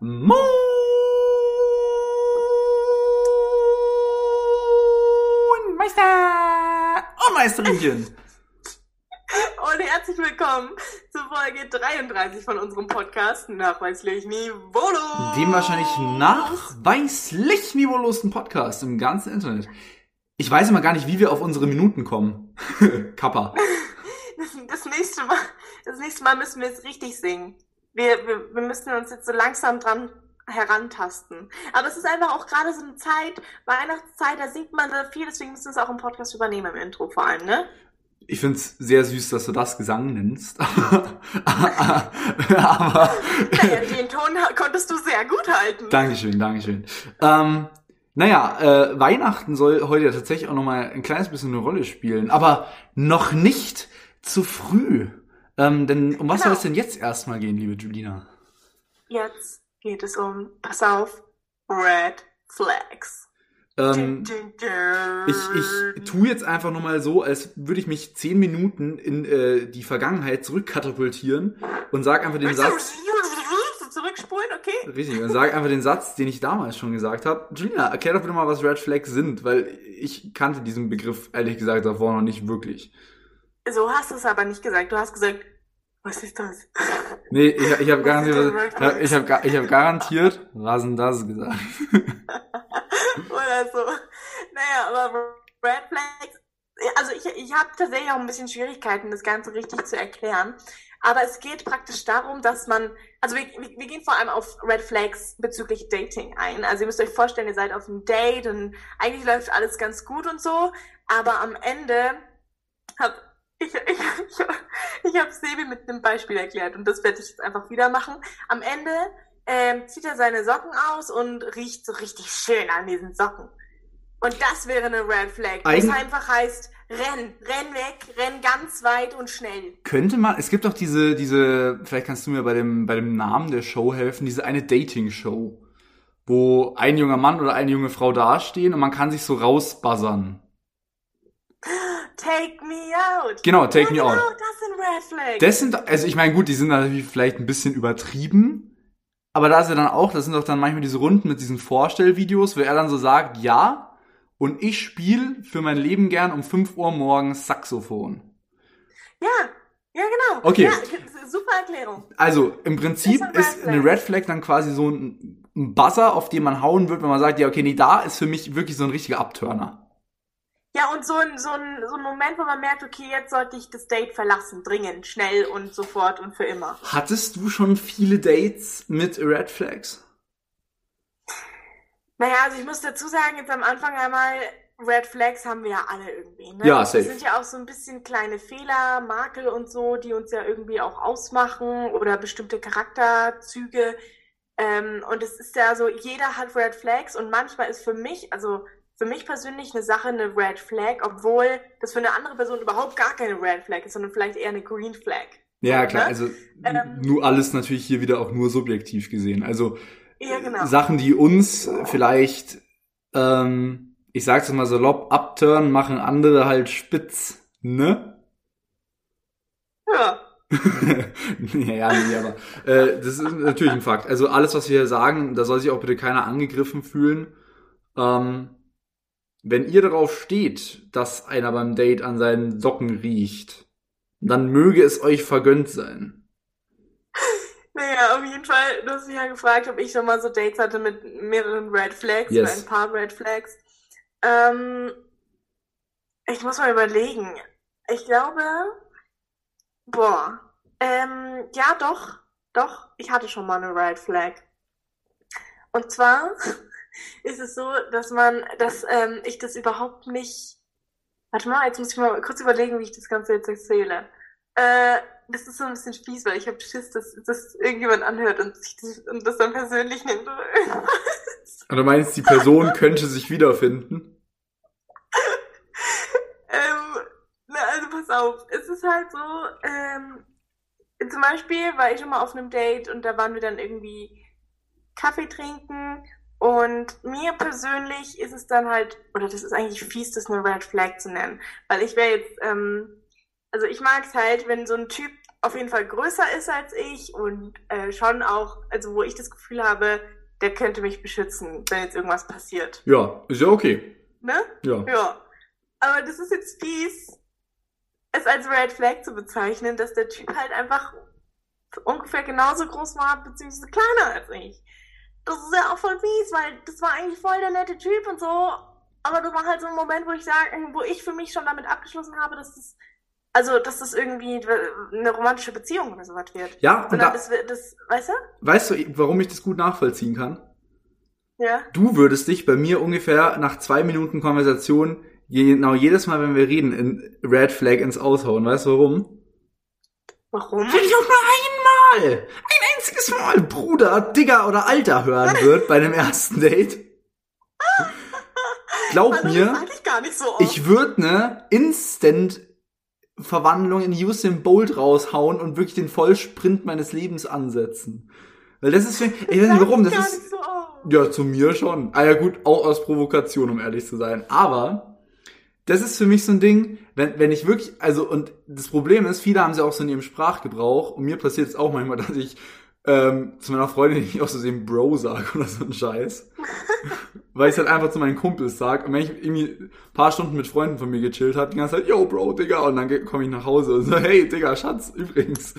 Moin, Meister und Meisterinchen. Und herzlich willkommen zu Folge 33 von unserem Podcast Nachweislich Niveaulos. Dem wahrscheinlich nachweislich niveaulosen Podcast im ganzen Internet. Ich weiß immer gar nicht, wie wir auf unsere Minuten kommen. Kappa. Das nächste Mal, das nächste Mal müssen wir es richtig singen. Wir, wir, wir müssen uns jetzt so langsam dran herantasten. Aber es ist einfach auch gerade so eine Zeit, Weihnachtszeit, da singt man da viel, deswegen müssen wir es auch im Podcast übernehmen, im Intro vor allem, ne? Ich find's sehr süß, dass du das Gesang nennst. aber, Naja, den Ton konntest du sehr gut halten. Dankeschön, Dankeschön. Ähm, naja, äh, Weihnachten soll heute ja tatsächlich auch nochmal ein kleines bisschen eine Rolle spielen, aber noch nicht zu früh. Ähm, denn um was Genau. soll es denn jetzt erstmal gehen, liebe Julina? Jetzt geht es um, pass auf, Red Flags. Ähm, ich, ich tu jetzt einfach nochmal so, als würde ich mich zehn Minuten in äh, die Vergangenheit zurückkatapultieren und sag einfach den Satz, So zurückspulen, okay? richtig, und sag einfach den Satz, den ich damals schon gesagt habe. Julina, erklär doch bitte mal, was Red Flags sind, weil ich kannte diesen Begriff ehrlich gesagt davor noch nicht wirklich. So hast du es aber nicht gesagt. Du hast gesagt, was ist das? Nee, ich, ich habe Was garantiert, Flags? ich habe ich hab garantiert, was denn das gesagt? Oder so. Naja, aber Red Flags, also ich, ich habe tatsächlich auch ein bisschen Schwierigkeiten, das Ganze richtig zu erklären. Aber es geht praktisch darum, dass man, also wir, wir wir gehen vor allem auf Red Flags bezüglich Dating ein. Also ihr müsst euch vorstellen, ihr seid auf einem Date und eigentlich läuft alles ganz gut und so, aber am Ende hab ich, ich, ich, ich habe Sebi mit einem Beispiel erklärt und das werde ich jetzt einfach wieder machen. Am Ende ähm, zieht er seine Socken aus und riecht so richtig schön an diesen Socken. Und das wäre eine Red Flag. Eigen- Das einfach heißt, renn, renn weg, renn ganz weit und schnell. Könnte man, es gibt doch diese, diese, vielleicht kannst du mir bei dem, bei dem Namen der Show helfen, diese eine Dating-Show, wo ein junger Mann oder eine junge Frau dastehen und man kann sich so rausbuzzern. Take me out. Genau, Take ja, Me genau, Out. das sind Red Flags. Das sind, also ich meine, gut, die sind natürlich vielleicht ein bisschen übertrieben, aber da ist ja dann auch, das sind doch dann manchmal diese Runden mit diesen Vorstellvideos, wo er dann so sagt, ja, und ich spiele für mein Leben gern um 5 Uhr morgens Saxophon. ja, ja, genau. Okay. Ja, super Erklärung. Also im Prinzip ist ein ist Red eine Flag. Red Flag dann quasi so ein, ein Buzzer, auf den man hauen wird, wenn man sagt, ja, okay, nee, da ist für mich wirklich so ein richtiger Abturner. Ja, und so ein, so, ein, so ein Moment, wo man merkt, okay, jetzt sollte ich das Date verlassen, dringend, schnell und sofort und für immer. Hattest du schon viele Dates mit Red Flags? Naja, also ich muss dazu sagen, jetzt am Anfang einmal, Red Flags haben wir ja alle irgendwie. Ne? Ja, safe. Das sind ja auch so ein bisschen kleine Fehler, Makel und so, die uns ja irgendwie auch ausmachen oder bestimmte Charakterzüge. Ähm, und es ist ja so, jeder hat Red Flags und manchmal ist für mich, also für mich persönlich eine Sache eine Red Flag, obwohl das für eine andere Person überhaupt gar keine Red Flag ist, sondern vielleicht eher eine Green Flag. Ja, klar, Ne? also Ähm. nur alles natürlich hier wieder auch nur subjektiv gesehen. Also Ja, genau. Sachen, die uns vielleicht, ähm, ich sag's mal salopp, abturnen, machen andere halt spitz, ne? Ja. ja, nee, aber äh, das ist natürlich ein Fakt. Also alles, was wir hier sagen, da soll sich auch bitte keiner angegriffen fühlen. Ähm, wenn ihr darauf steht, dass einer beim Date an seinen Socken riecht, dann möge es euch vergönnt sein. Naja, auf jeden Fall, du hast mich ja gefragt, ob ich schon mal so Dates hatte mit mehreren Red Flags Yes. oder ein paar Red Flags. Ähm, ich muss mal überlegen. Ich glaube, boah, ähm, ja, doch, doch, ich hatte schon mal eine Red Flag. Und zwar ist es so, dass man, dass ähm, ich das überhaupt nicht. Warte mal, jetzt muss ich mal kurz überlegen, wie ich das Ganze jetzt erzähle. Äh, das ist so ein bisschen fies, weil ich habe Schiss, dass das irgendjemand anhört und, sich das, und das dann persönlich nimmt. Und du meinst, die Person könnte sich wiederfinden? Ähm, na, also pass auf, es ist halt so, ähm, zum Beispiel war ich schon mal auf einem Date und da waren wir dann irgendwie Kaffee trinken und mir persönlich ist es dann halt, oder das ist eigentlich fies, das eine Red Flag zu nennen, weil ich wäre jetzt, ähm, also ich mag es halt, wenn so ein Typ auf jeden Fall größer ist als ich und äh, schon auch, also wo ich das Gefühl habe, der könnte mich beschützen, wenn jetzt irgendwas passiert. Ja, ist ja okay. Ne? Ja. Ja. Aber das ist jetzt fies, es als Red Flag zu bezeichnen, dass der Typ halt einfach ungefähr genauso groß war, beziehungsweise kleiner als ich. Das ist ja auch voll fies, weil das war eigentlich voll der nette Typ und so. Aber das war halt so ein Moment, wo ich sage, wo ich für mich schon damit abgeschlossen habe, dass das, also, dass das irgendwie eine romantische Beziehung oder sowas wird. Ja, und Sondern da, das, das, weißt du? weißt du, warum ich das gut nachvollziehen kann? Ja. Du würdest dich bei mir ungefähr nach zwei Minuten Konversation genau jedes Mal, wenn wir reden, in Red Flag ins Aushauen. Weißt du warum? Warum? Wenn ich auch nur einmal, ein einziges Mal Bruder, Digger oder Alter hören wird bei dem ersten Date. Glaub Also, mir, ich so ich würde ne Instant Verwandlung in Usain Bolt raushauen und wirklich den Vollsprint meines Lebens ansetzen. Weil das ist, für- ich weiß nicht warum, das ist, so ja, zu mir schon. Ah ja gut, auch aus Provokation, um ehrlich zu sein. Aber das ist für mich so ein Ding, wenn, wenn ich wirklich, also und das Problem ist, viele haben sie auch so in ihrem Sprachgebrauch und mir passiert es auch manchmal, dass ich ähm, zu meiner Freundin nicht aus Versehen Bro sag oder so ein Scheiß. Weil ich halt einfach zu meinen Kumpels sag und wenn ich irgendwie ein paar Stunden mit Freunden von mir gechillt habe, die ganze Zeit, yo Bro, Digga, und dann komme ich nach Hause und so, hey Digga, Schatz, übrigens.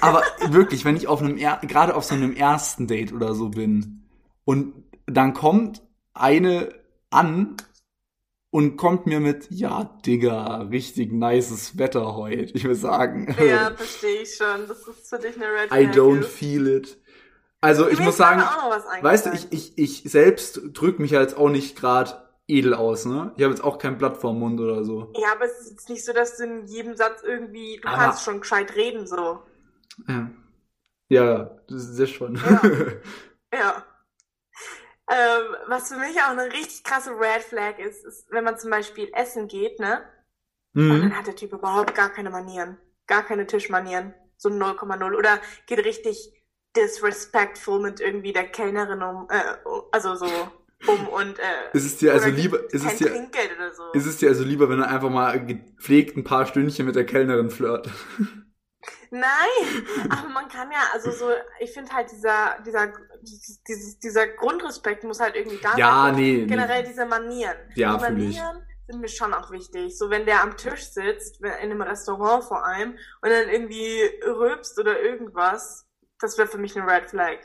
Aber wirklich, wenn ich auf einem, er gerade auf so einem ersten Date oder so bin und dann kommt eine an und kommt mir mit, ja, Digga, richtig nices Wetter heute. Ich will sagen, Ja, verstehe ich schon. Das ist für dich eine Red Flag. I don't feel it. Also ich muss sagen, weißt du, ich, ich, ich selbst drück mich ja jetzt auch nicht gerade edel aus, ne? Ich habe jetzt auch kein Blatt vorm Mund oder so. Ja, aber es ist jetzt nicht so, dass du in jedem Satz irgendwie, du Aber- kannst schon gescheit reden, so. Ja, ja das ist das schon. Ja. Ja. Ähm, was für mich auch eine richtig krasse Red Flag ist, ist, wenn man zum Beispiel essen geht, ne? Und mhm. dann hat der Typ überhaupt gar keine Manieren. Gar keine Tischmanieren. So 0,0. Oder geht richtig disrespectful mit irgendwie der Kellnerin um, äh, also so um und, äh, Ist es dir also lieber, ist es dir, so. ist es dir also lieber, wenn er einfach mal gepflegt ein paar Stündchen mit der Kellnerin flirt? Nein, aber man kann ja, also so, ich finde halt dieser, dieser, dieses, dieser Grundrespekt muss halt irgendwie da Ja, sein. Und nee, nee. Generell diese Manieren. Ja, die fühl ich. Manieren sind mir schon auch wichtig. So, wenn der am Tisch sitzt, in einem Restaurant vor allem, und dann irgendwie rülpst oder irgendwas, das wäre für mich eine Red Flag.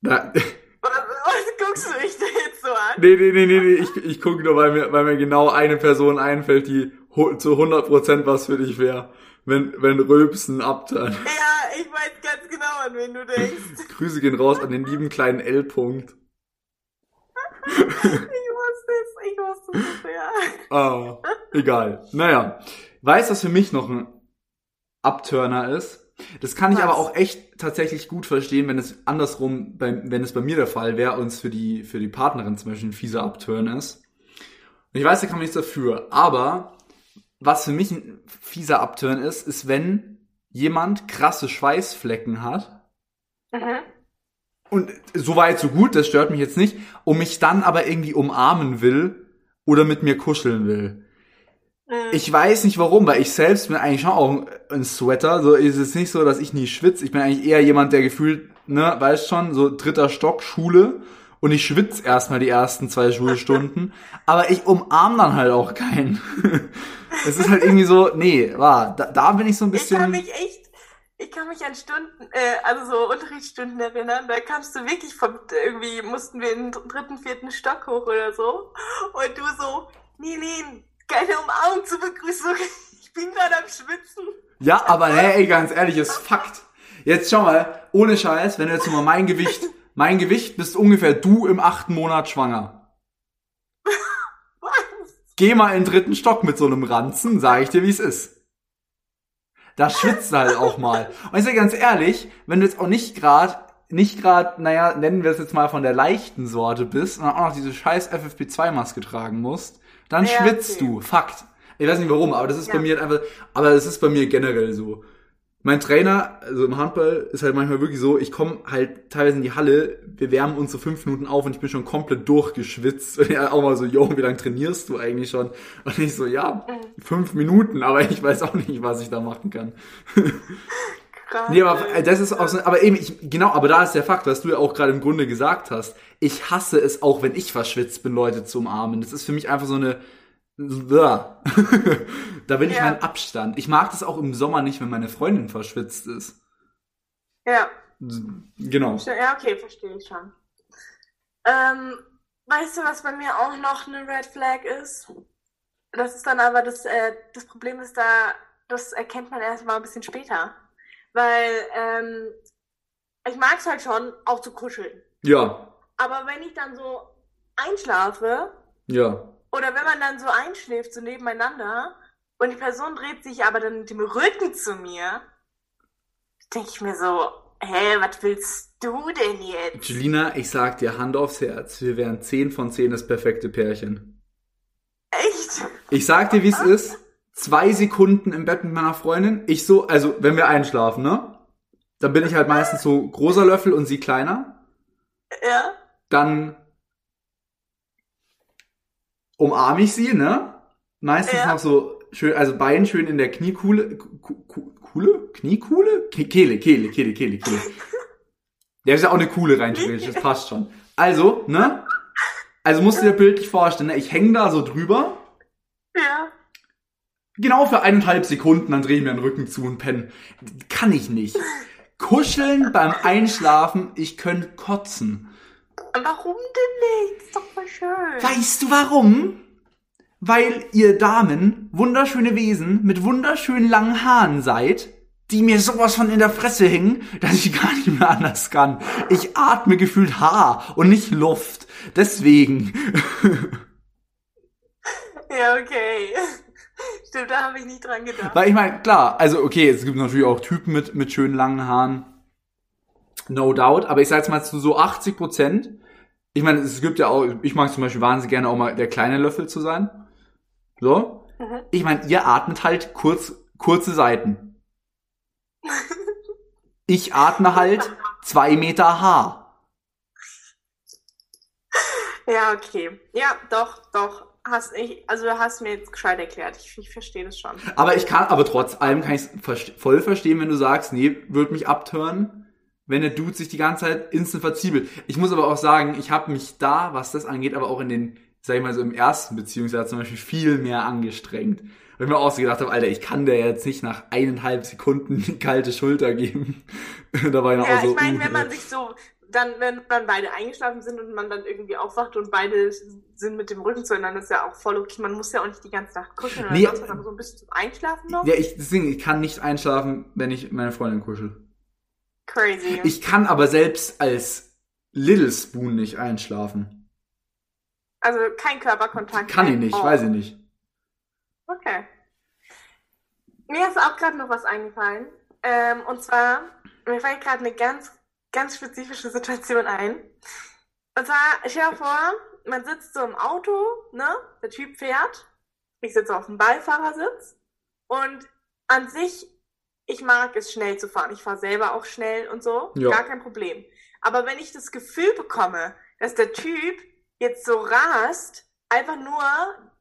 Da, Was, guckst du mich da jetzt so an? nee, nee, nee, nee, nee, ich, ich gucke nur, weil mir, weil mir genau eine Person einfällt, die zu 100% was für dich wäre. Wenn, wenn Rülpsen abtan. Ja, ich weiß ganz genau, an wen du denkst. Grüße gehen raus an den lieben kleinen L-Punkt. Ich wusste es, ich wusste es, ja. Ah, egal. Naja. Weißt du, was für mich noch ein Abturner ist? Das kann ich Was? aber auch echt tatsächlich gut verstehen, wenn es andersrum, bei, wenn es bei mir der Fall wäre und es für die, für die Partnerin zum Beispiel ein fieser Abturn ist. Und ich weiß, da kann man nichts dafür. Aber was für mich ein fieser Abturn ist, ist, wenn jemand krasse Schweißflecken hat Mhm. und so weit, so gut, das stört mich jetzt nicht, und mich dann aber irgendwie umarmen will oder mit mir kuscheln will. Mhm. Ich weiß nicht warum, weil ich selbst bin eigentlich schon auch ein Sweater. So ist es nicht so, dass ich nie schwitze. Ich bin eigentlich eher jemand, der gefühlt, ne, weißt schon, so dritter Stock Schule und ich schwitze erstmal die ersten zwei Schulstunden, aber ich umarm dann halt auch keinen. Es ist halt irgendwie so, nee, war, da, da bin ich so ein Ich kann bisschen. mich echt, ich kann mich an Stunden, äh, also so Unterrichtsstunden erinnern, da kamst du wirklich vom, irgendwie mussten wir in den dritten, vierten Stock hoch oder so. Und du so, nee, nee, keine Umarmung zur Begrüßung. Ich bin gerade am Schwitzen. Ja, aber nee, ey, ganz ehrlich, ist Fakt. Jetzt schau mal, ohne Scheiß, wenn du jetzt mal mein Gewicht, mein Gewicht bist ungefähr du im achten Monat schwanger. Was? Geh mal in den dritten Stock mit so einem Ranzen, sag ich dir, wie es ist. Da schwitzt du halt auch mal. Und ich sag ganz ehrlich, wenn du jetzt auch nicht grad, nicht grad, naja, nennen wir es jetzt mal von der leichten Sorte bist und dann auch noch diese scheiß FFP2-Maske tragen musst, dann Ja, schwitzt okay. du. Fakt. Ich weiß nicht warum, aber das ist bei Ja. mir halt einfach, aber das ist bei mir generell so. Mein Trainer, also im Handball, ist halt manchmal wirklich so, ich komme halt teilweise in die Halle, wir wärmen uns so fünf Minuten auf und ich bin schon komplett durchgeschwitzt. Und er auch mal so, yo, wie lange trainierst du eigentlich schon? Und ich so, ja, fünf Minuten, aber ich weiß auch nicht, was ich da machen kann. Krass. Nee, aber äh, das ist auch so, aber eben, ich, genau, aber da ist der Fakt, was du ja auch gerade im Grunde gesagt hast. Ich hasse es auch, wenn ich verschwitzt bin, Leute zu umarmen. Das ist für mich einfach so eine, da will ich Ja. meinen Abstand. Ich mag das auch im Sommer nicht, wenn meine Freundin verschwitzt ist. Ja. Genau. Ja, okay, verstehe ich schon. Ähm, weißt du, was bei mir auch noch eine Red Flag ist? Das ist dann aber das, äh, das Problem ist da, das erkennt man erst mal ein bisschen später. Weil, ähm, ich mag es halt schon, auch zu kuscheln. Ja, Aber wenn ich dann so einschlafe, ja. Oder wenn man dann so einschläft, so nebeneinander, und die Person dreht sich aber dann mit dem Rücken zu mir, denke ich mir so, hä, was willst du denn jetzt? Julina, ich sag dir Hand aufs Herz, wir wären 10 von 10 das perfekte Pärchen. Echt? Ich sag dir, wie es ist. Zwei Sekunden im Bett mit meiner Freundin. Ich so, also wenn wir einschlafen, ne? Dann bin ich halt meistens so großer Löffel und sie kleiner. Ja? Dann umarme ich sie, ne? Meistens Ja. noch so schön, also Bein schön in der Kniekuhle. Ku- Ku- Kuhle? Kniekuhle? Ke- Kehle, Kehle, Kehle, Kehle, Kehle. Der ist ja auch eine Kuhle rein, theoretisch, das passt schon. Also, ne? Also musst du dir bildlich vorstellen, ne? ich hänge da so drüber, Ja. genau für eineinhalb Sekunden, dann drehe ich mir den Rücken zu und penne. Kann ich nicht. Kuscheln beim Einschlafen, ich könnte kotzen. Warum denn nicht? Ist doch voll schön. Weißt du warum? Weil ihr Damen wunderschöne Wesen mit wunderschönen langen Haaren seid, die mir sowas von in der Fresse hängen, dass ich gar nicht mehr anders kann. Ich atme gefühlt Haar und nicht Luft. Deswegen. Ja, okay. Stimmt, da habe ich nicht dran gedacht. Weil ich meine, klar, also okay, es gibt natürlich auch Typen mit, mit schönen langen Haaren. No doubt. Aber ich sag jetzt mal zu so 80 Prozent. Ich meine, es gibt ja auch, ich mag zum Beispiel wahnsinnig gerne auch mal der kleine Löffel zu sein. So. Mhm. Ich meine, ihr atmet halt kurz, kurze Seiten. Ich atme halt zwei Meter Haar. Ja, okay. Ja, doch, doch. Hast ich, also du hast mir jetzt gescheit erklärt. Ich, ich verstehe das schon. Aber ich kann, aber trotz allem kann ich es voll verstehen, wenn du sagst, nee, wird mich abtören, wenn der Dude sich die ganze Zeit instant verziebelt. Ich muss aber auch sagen, ich habe mich da, was das angeht, aber auch in den, sag ich mal so im ersten Beziehungsjahr zum Beispiel viel mehr angestrengt. Weil ich mir auch so gedacht habe, Alter, ich kann der jetzt nicht nach eineinhalb Sekunden die kalte Schulter geben. da war ich Ja, auch so, ich meine, wenn man sich so, dann, wenn dann beide eingeschlafen sind und man dann irgendwie aufwacht und beide sind mit dem Rücken zueinander, ist ja auch voll okay. Man muss ja auch nicht die ganze Nacht kuscheln oder Nee. sonst was, aber so ein bisschen zum Einschlafen noch. Ja, ich, deswegen, ich kann nicht einschlafen, wenn ich meine Freundin kuschel. Crazy. Ich kann aber selbst als Little Spoon nicht einschlafen. also kein Körperkontakt. Kann ich nicht, all. weiß ich nicht. Okay. Mir ist auch gerade noch was eingefallen. Ähm, und zwar, mir fällt gerade eine ganz, ganz spezifische Situation ein. Und zwar, stell dir vor, man sitzt so im Auto, ne? Der Typ fährt. Ich sitze auf dem Beifahrersitz. Und an sich, ich mag es schnell zu fahren. Ich fahre selber auch schnell und so. Ja. Gar kein Problem. Aber wenn ich das Gefühl bekomme, dass der Typ jetzt so rast, einfach nur,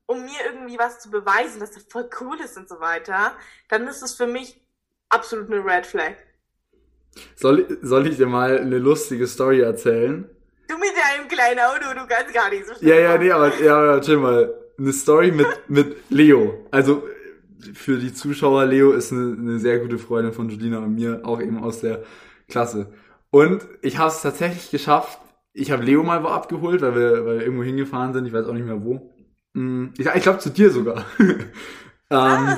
um mir irgendwie was zu beweisen, dass er voll cool ist und so weiter, dann ist es für mich absolut eine Red Flag. Soll, soll ich dir mal eine lustige Story erzählen? Du mit deinem kleinen Auto, du kannst gar nicht so schnell Ja, ja, nee, aber ja, ja, chill mal. Eine Story mit, mit Leo. Also für die Zuschauer, Leo ist eine, eine sehr gute Freundin von Julina und mir, auch eben aus der Klasse. Und ich habe es tatsächlich geschafft. Ich habe Leo mal wo abgeholt, weil wir, weil wir irgendwo hingefahren sind. Ich weiß auch nicht mehr wo. Hm, Ich, ich glaube zu dir sogar. ähm,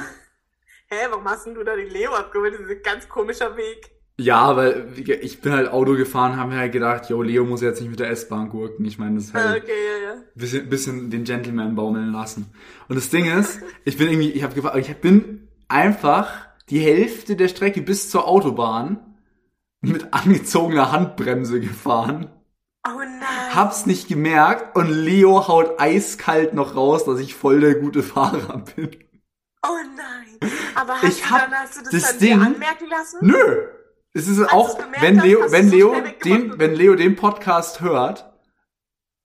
Hä, warum hast denn du da den Leo abgeholt? Das ist ein ganz komischer Weg. Ja, weil ich bin halt Auto gefahren, haben wir halt gedacht, yo, Leo muss jetzt nicht mit der S-Bahn gurken. Ich meine, das ist halt okay, ja, ja. bisschen, bisschen den Gentleman baumeln lassen. Und das Ding ist, ich bin irgendwie, ich habe ich bin einfach die Hälfte der Strecke bis zur Autobahn mit angezogener Handbremse gefahren, Oh nein. hab's nicht gemerkt und Leo haut eiskalt noch raus, dass ich voll der gute Fahrer bin. Oh nein. Aber hast, Ich du, hab dann, hast du das, das dann Ding- anmerken lassen? Nö. Es ist Als auch, gemerkt wenn Leo, wenn so Leo den, wenn Leo den Podcast hört,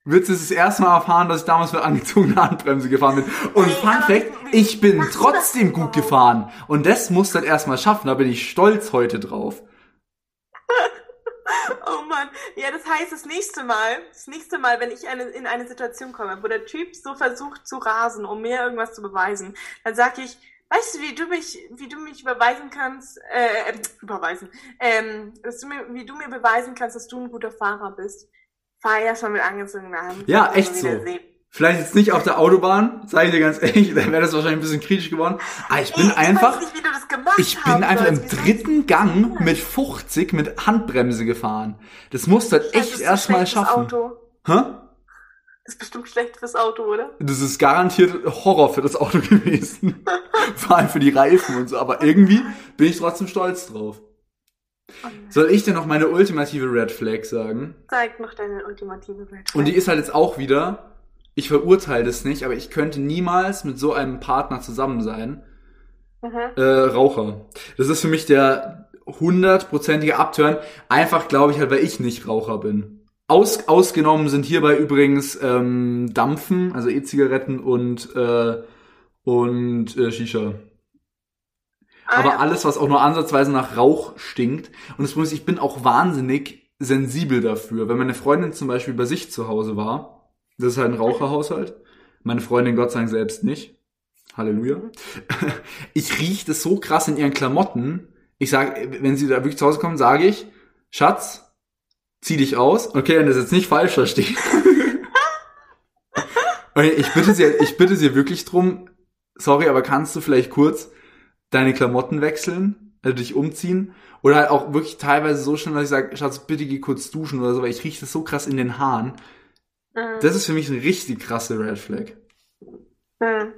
wird sie das erste Mal erfahren, dass ich damals mit angezogener Handbremse gefahren bin. Und Ey, Fun Fact, ich bin trotzdem gut gefahren. Und das muss dann erstmal schaffen, da bin ich stolz heute drauf. Oh Mann. Ja, das heißt, das nächste Mal, das nächste Mal, wenn ich eine, in eine Situation komme, wo der Typ so versucht zu rasen, um mir irgendwas zu beweisen, dann sag ich, weißt du, wie du mich, wie du mich überweisen kannst, äh, überweisen, ähm, dass du mir, wie du mir beweisen kannst, dass du ein guter Fahrer bist. Fahr ja schon mit angezogener Hand. Ja, echt so. sehen. Vielleicht jetzt nicht auf der Autobahn, sage ich dir ganz ehrlich, dann wäre das wahrscheinlich ein bisschen kritisch geworden. Aber ich bin einfach, Ich weiß nicht, wie du das gemacht ich bin einfach im sollst. Dritten Gang mit 50 mit Handbremse gefahren. Das musst du halt echt erstmal schaffen. Auto. Hä? Das ist bestimmt schlecht fürs Auto, oder? Das ist garantiert Horror für das Auto gewesen. Vor allem für die Reifen und so. Aber irgendwie bin ich trotzdem stolz drauf. Soll ich denn noch meine ultimative Red Flag sagen? Zeig noch deine ultimative Red Flag. Und die ist halt jetzt auch wieder, ich verurteile das nicht, aber ich könnte niemals mit so einem Partner zusammen sein. Mhm. Äh, Raucher. Das ist für mich der hundertprozentige Upturn. Einfach glaube ich halt, weil ich nicht Raucher bin. Aus, ausgenommen sind hierbei übrigens ähm, Dampfen, also E-Zigaretten und, äh, und äh, Shisha. Ah, Aber ja. alles, was auch nur ansatzweise nach Rauch stinkt. Und das Problem ist, ich bin auch wahnsinnig sensibel dafür. Wenn meine Freundin zum Beispiel bei sich zu Hause war, das ist halt ein Raucherhaushalt, meine Freundin Gott sei Dank selbst nicht. Halleluja. Ich rieche das so krass in ihren Klamotten. Ich sage, wenn sie da wirklich zu Hause kommen, sage ich, Schatz, zieh dich aus. Okay, wenn das jetzt nicht falsch versteht. Okay, ich bitte sie, ich bitte sie wirklich drum, sorry, aber kannst du vielleicht kurz deine Klamotten wechseln, also dich umziehen? Oder halt auch wirklich teilweise so schnell, dass ich sage, Schatz, bitte geh kurz duschen oder so, weil ich rieche das so krass in den Haaren. Mhm. Das ist für mich eine richtig krasse Red Flag. Hm.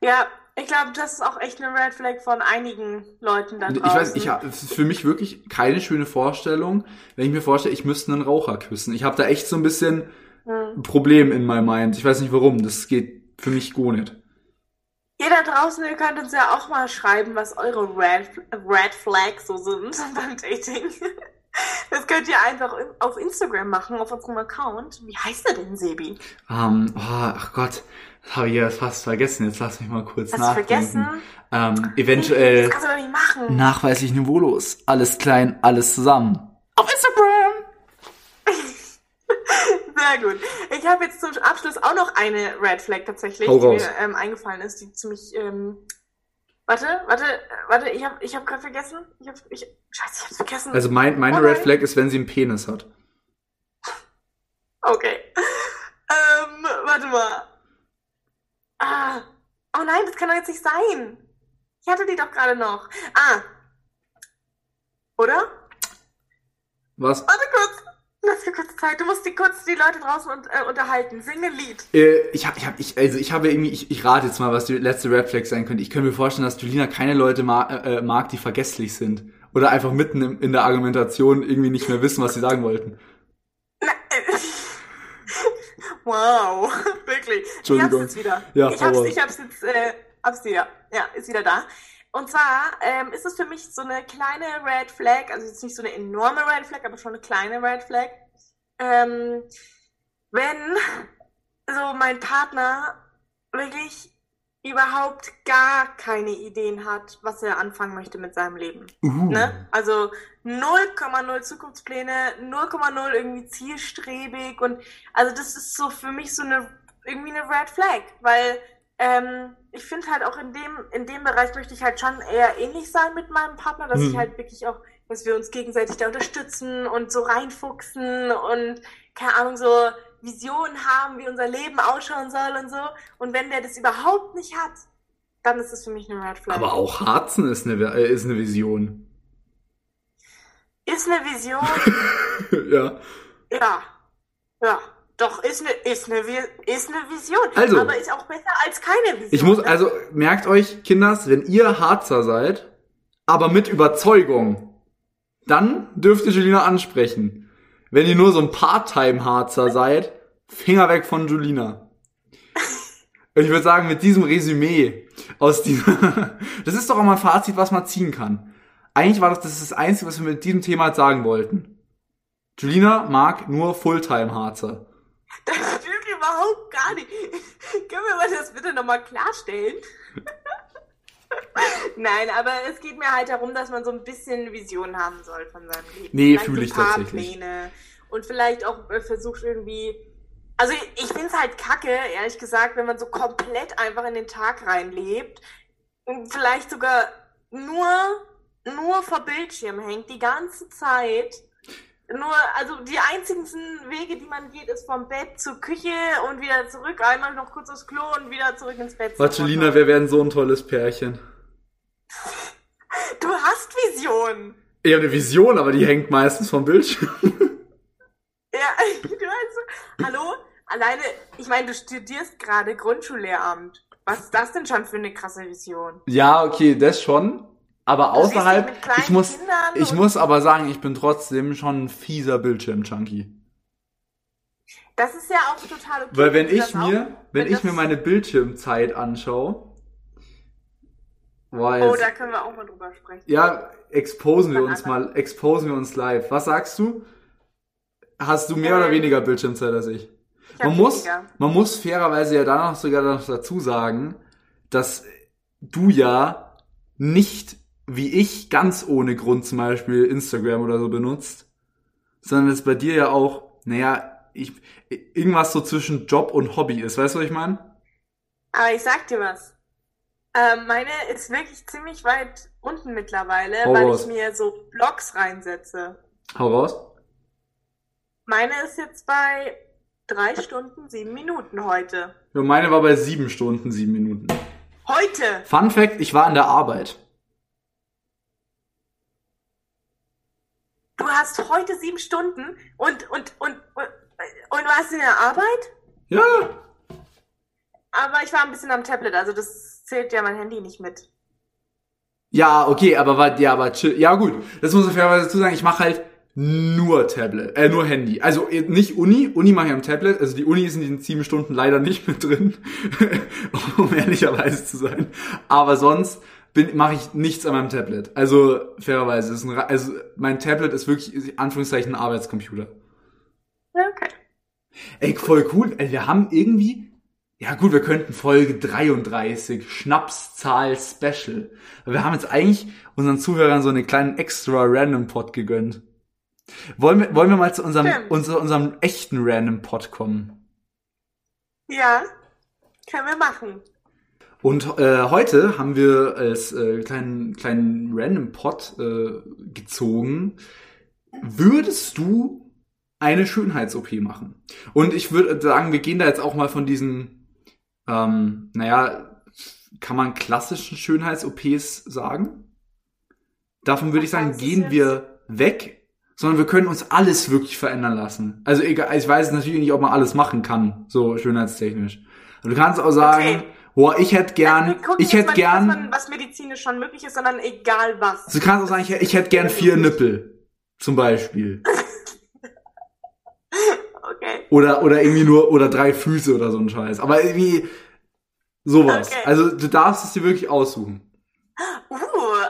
Ja, ich glaube, das ist auch echt eine Red Flag von einigen Leuten da Und draußen. ich weiß, ich es ist für mich wirklich keine schöne Vorstellung, wenn ich mir vorstelle, ich müsste einen Raucher küssen. Ich habe da echt so ein bisschen Hm. ein Problem in my mind. Ich weiß nicht warum. Das geht für mich gar nicht. Ihr da draußen, ihr könnt uns ja auch mal schreiben, was eure Red, Red Flags so sind beim Dating. Das könnt ihr einfach in- auf Instagram machen, auf unserem Account. Wie heißt der denn, Sebi? Ähm, oh, ach Gott, habe ich ja fast vergessen. Jetzt lass mich mal kurz Hast nachdenken. vergessen? Ähm, eventuell Das kannst du doch nicht machen. nachweislich niveaulos. Alles klein, alles zusammen. Auf Instagram! Sehr gut. Ich habe jetzt zum Abschluss auch noch eine Red Flag tatsächlich, die mir ähm, eingefallen ist, die ziemlich. Ähm, warte, warte, warte, ich habe ich hab gerade vergessen. Ich hab, ich, scheiße, ich hab's vergessen. Also mein, meine Oh Red. Flag ist, wenn sie einen Penis hat. Okay. Ähm, warte mal. Ah. Oh nein, das kann doch jetzt nicht sein. Ich hatte die doch gerade noch. Ah. Oder? Was? Warte kurz. Lass mir kurz Zeit. Du musst die kurz die Leute draußen und, äh, unterhalten. Sing ein Lied. Äh, ich habe, ich hab, ich, also ich habe irgendwie, ich, ich rate jetzt mal, was die letzte Red Flag sein könnte. Ich könnte mir vorstellen, dass Julina keine Leute ma äh, mag, die vergesslich sind. Oder einfach mitten im, in der Argumentation irgendwie nicht mehr wissen, was sie sagen wollten. Wow, wirklich. Ich hab's Entschuldigung. jetzt wieder. Ja, ich hab's, ich hab's jetzt, äh, hab's wieder. Ja, ist wieder da. Und zwar ähm, ist es für mich so eine kleine Red Flag, also jetzt nicht so eine enorme Red Flag, aber schon eine kleine Red Flag. Ähm, wenn so mein Partner wirklich überhaupt gar keine Ideen hat, was er anfangen möchte mit seinem Leben. Uh. Ne? Also 0,0 Zukunftspläne, 0,0 irgendwie zielstrebig und also das ist so für mich so eine irgendwie eine Red Flag, weil ähm, ich finde halt auch in dem in dem Bereich möchte ich halt schon eher ähnlich sein mit meinem Partner, dass Hm. ich halt wirklich auch, dass wir uns gegenseitig da unterstützen und so reinfuchsen und keine Ahnung so Visionen haben, wie unser Leben ausschauen soll und so. Und wenn der das überhaupt nicht hat, dann ist das für mich eine Red Flag. Aber auch Harzen ist eine, äh, ist eine Vision. ist eine Vision. ja. Ja, ja, doch, ist eine, ist eine, ist eine Vision. Also. Aber ist auch besser als keine Vision. Ich muss, ne? also merkt euch, Kinders, wenn ihr Harzer seid, aber mit Überzeugung, dann dürft ihr Julina ansprechen. Wenn ihr nur so ein Part-Time-Harzer seid, Finger weg von Julina. ich würde sagen, mit diesem Resümee aus diesem, das ist doch auch mal ein Fazit, was man ziehen kann. Eigentlich war das das, das Einzige, was wir mit diesem Thema jetzt sagen wollten. Julina mag nur Fulltime-Harzer. Das stimmt überhaupt gar nicht. Können wir mal das bitte nochmal klarstellen? Nein, aber es geht mir halt darum, dass man so ein bisschen Vision haben soll von seinem Leben. Nee, fühle ich tatsächlich. Pläne und vielleicht auch äh, versucht irgendwie. Also ich finde es halt kacke, ehrlich gesagt, wenn man so komplett einfach in den Tag reinlebt und vielleicht sogar nur, nur vor Bildschirm hängt die ganze Zeit. Nur, also die einzigen Wege, die man geht, ist vom Bett zur Küche und wieder zurück, einmal noch kurz aufs Klo und wieder zurück ins Bett. Marcelina, wir werden so ein tolles Pärchen. Du hast Vision. Ich habe eine Vision, aber die hängt meistens vom Bildschirm. Ja, du weißt, hallo? Alleine, ich meine, du studierst gerade Grundschullehramt. Was ist das denn schon für eine krasse Vision? Ja, okay, das schon. Aber Du außerhalb, ich muss, ich muss aber sagen, ich bin trotzdem schon ein fieser Bildschirm-Junkie. Das ist ja auch total okay. Weil wenn ich das auch- mir, wenn ich mir meine Bildschirmzeit anschaue, boah, Oh, da können wir auch mal drüber sprechen. ja, exposen wir uns mal, exposen wir uns live. Was sagst du? Hast du mehr Ja. oder weniger Bildschirmzeit als ich? Man muss, weniger. man muss fairerweise ja dann noch sogar noch dazu sagen, dass du ja nicht wie ich ganz ohne Grund zum Beispiel Instagram oder so benutzt, sondern es bei dir ja auch, naja, ich, irgendwas so zwischen Job und Hobby ist. Weißt du, was ich meine? Aber ich sag dir was. Ähm, meine ist wirklich ziemlich weit unten mittlerweile, Hau weil raus. ich mir so Blogs reinsetze. Hau raus. Meine ist jetzt bei drei Stunden, sieben Minuten heute. Ja, meine war bei sieben Stunden, sieben Minuten. Heute! Fun Fact, ich war an der Arbeit. Du hast heute sieben Stunden und, und, und, und, und warst in der Arbeit? Ja, Aber ich war ein bisschen am Tablet, also das zählt ja mein Handy nicht mit. Ja, okay, aber war, ja, aber chill. Ja, gut. Das muss ich fairerweise dazu sagen. Ich mache halt nur Tablet, äh, nur Handy. Also eh, nicht Uni. Uni mache ich am Tablet. Also die Uni ist in diesen sieben Stunden leider nicht mit drin, um ehrlicherweise zu sein. Aber sonst mache ich nichts an meinem Tablet. Also fairerweise ist ein, also mein Tablet ist wirklich in Anführungszeichen ein Arbeitscomputer. Okay. Ey, voll cool. Ey, wir haben irgendwie, ja gut, wir könnten Folge 33, Schnapszahl Special. Aber wir haben jetzt eigentlich unseren Zuhörern so einen kleinen extra Random Pod gegönnt. Wollen wir, wollen wir mal zu unserem, Stimmt. unser, unserem echten Random Pod kommen? Ja, können wir machen. Und äh, heute haben wir als äh, kleinen, kleinen Random Pod äh, gezogen. Würdest du eine Schönheits-OP machen? Und ich würde sagen, wir gehen da jetzt auch mal von diesen, ähm, naja, kann man klassischen Schönheits-OPs sagen? Davon würde ich sagen, gehen wir weg, sondern wir können uns alles wirklich verändern lassen. Also egal, ich weiß natürlich nicht, ob man alles machen kann, so schönheitstechnisch. Aber du kannst auch sagen, Okay. boah, ich hätte gern, gucken ich hätte gern, nicht, was, man, was medizinisch schon möglich ist, sondern egal was. du kannst auch sagen, ich, ich hätte gern vier Nippel, zum Beispiel. Okay. Oder, oder irgendwie nur, oder drei Füße oder so ein Scheiß. Aber irgendwie sowas. Okay. Also du darfst es dir wirklich aussuchen. Uh,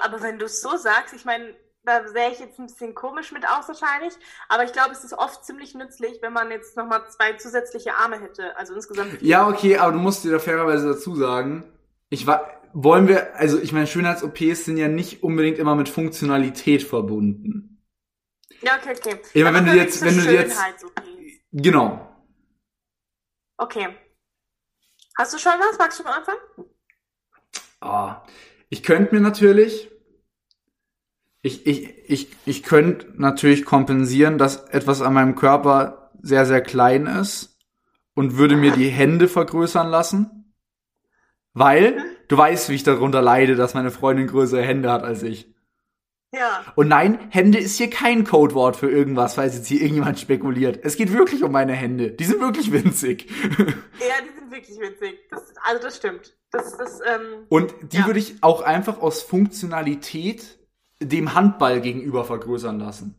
aber wenn du es so sagst, ich meine, da sähe ich jetzt ein bisschen komisch mit aus wahrscheinlich, aber ich glaube, es ist oft ziemlich nützlich, wenn man jetzt nochmal zwei zusätzliche Arme hätte. Also insgesamt vier. Ja, okay, aber du musst dir da fairerweise dazu sagen, ich war, wollen wir, also ich meine, Schönheits-OPs sind ja nicht unbedingt immer mit Funktionalität verbunden. Ja, okay, okay. Ja, aber Aber wenn du jetzt- wenn du jetzt-. Genau. Okay. Hast du schon was? Magst du mal anfangen? Ah, ich könnte mir natürlich, ich, ich, ich, ich könnte natürlich kompensieren, dass etwas an meinem Körper sehr, sehr klein ist und würde mir die Hände vergrößern lassen. Weil, du weißt, wie ich darunter leide, dass meine Freundin größere Hände hat als ich. Ja. Und nein, Hände ist hier kein Codewort für irgendwas, falls jetzt hier irgendjemand spekuliert. Es geht wirklich um meine Hände. Die sind wirklich winzig. Ja, die sind wirklich witzig. Das, also das stimmt. Das, das, ähm, Und die Ja. würde ich auch einfach aus Funktionalität dem Handball gegenüber vergrößern lassen.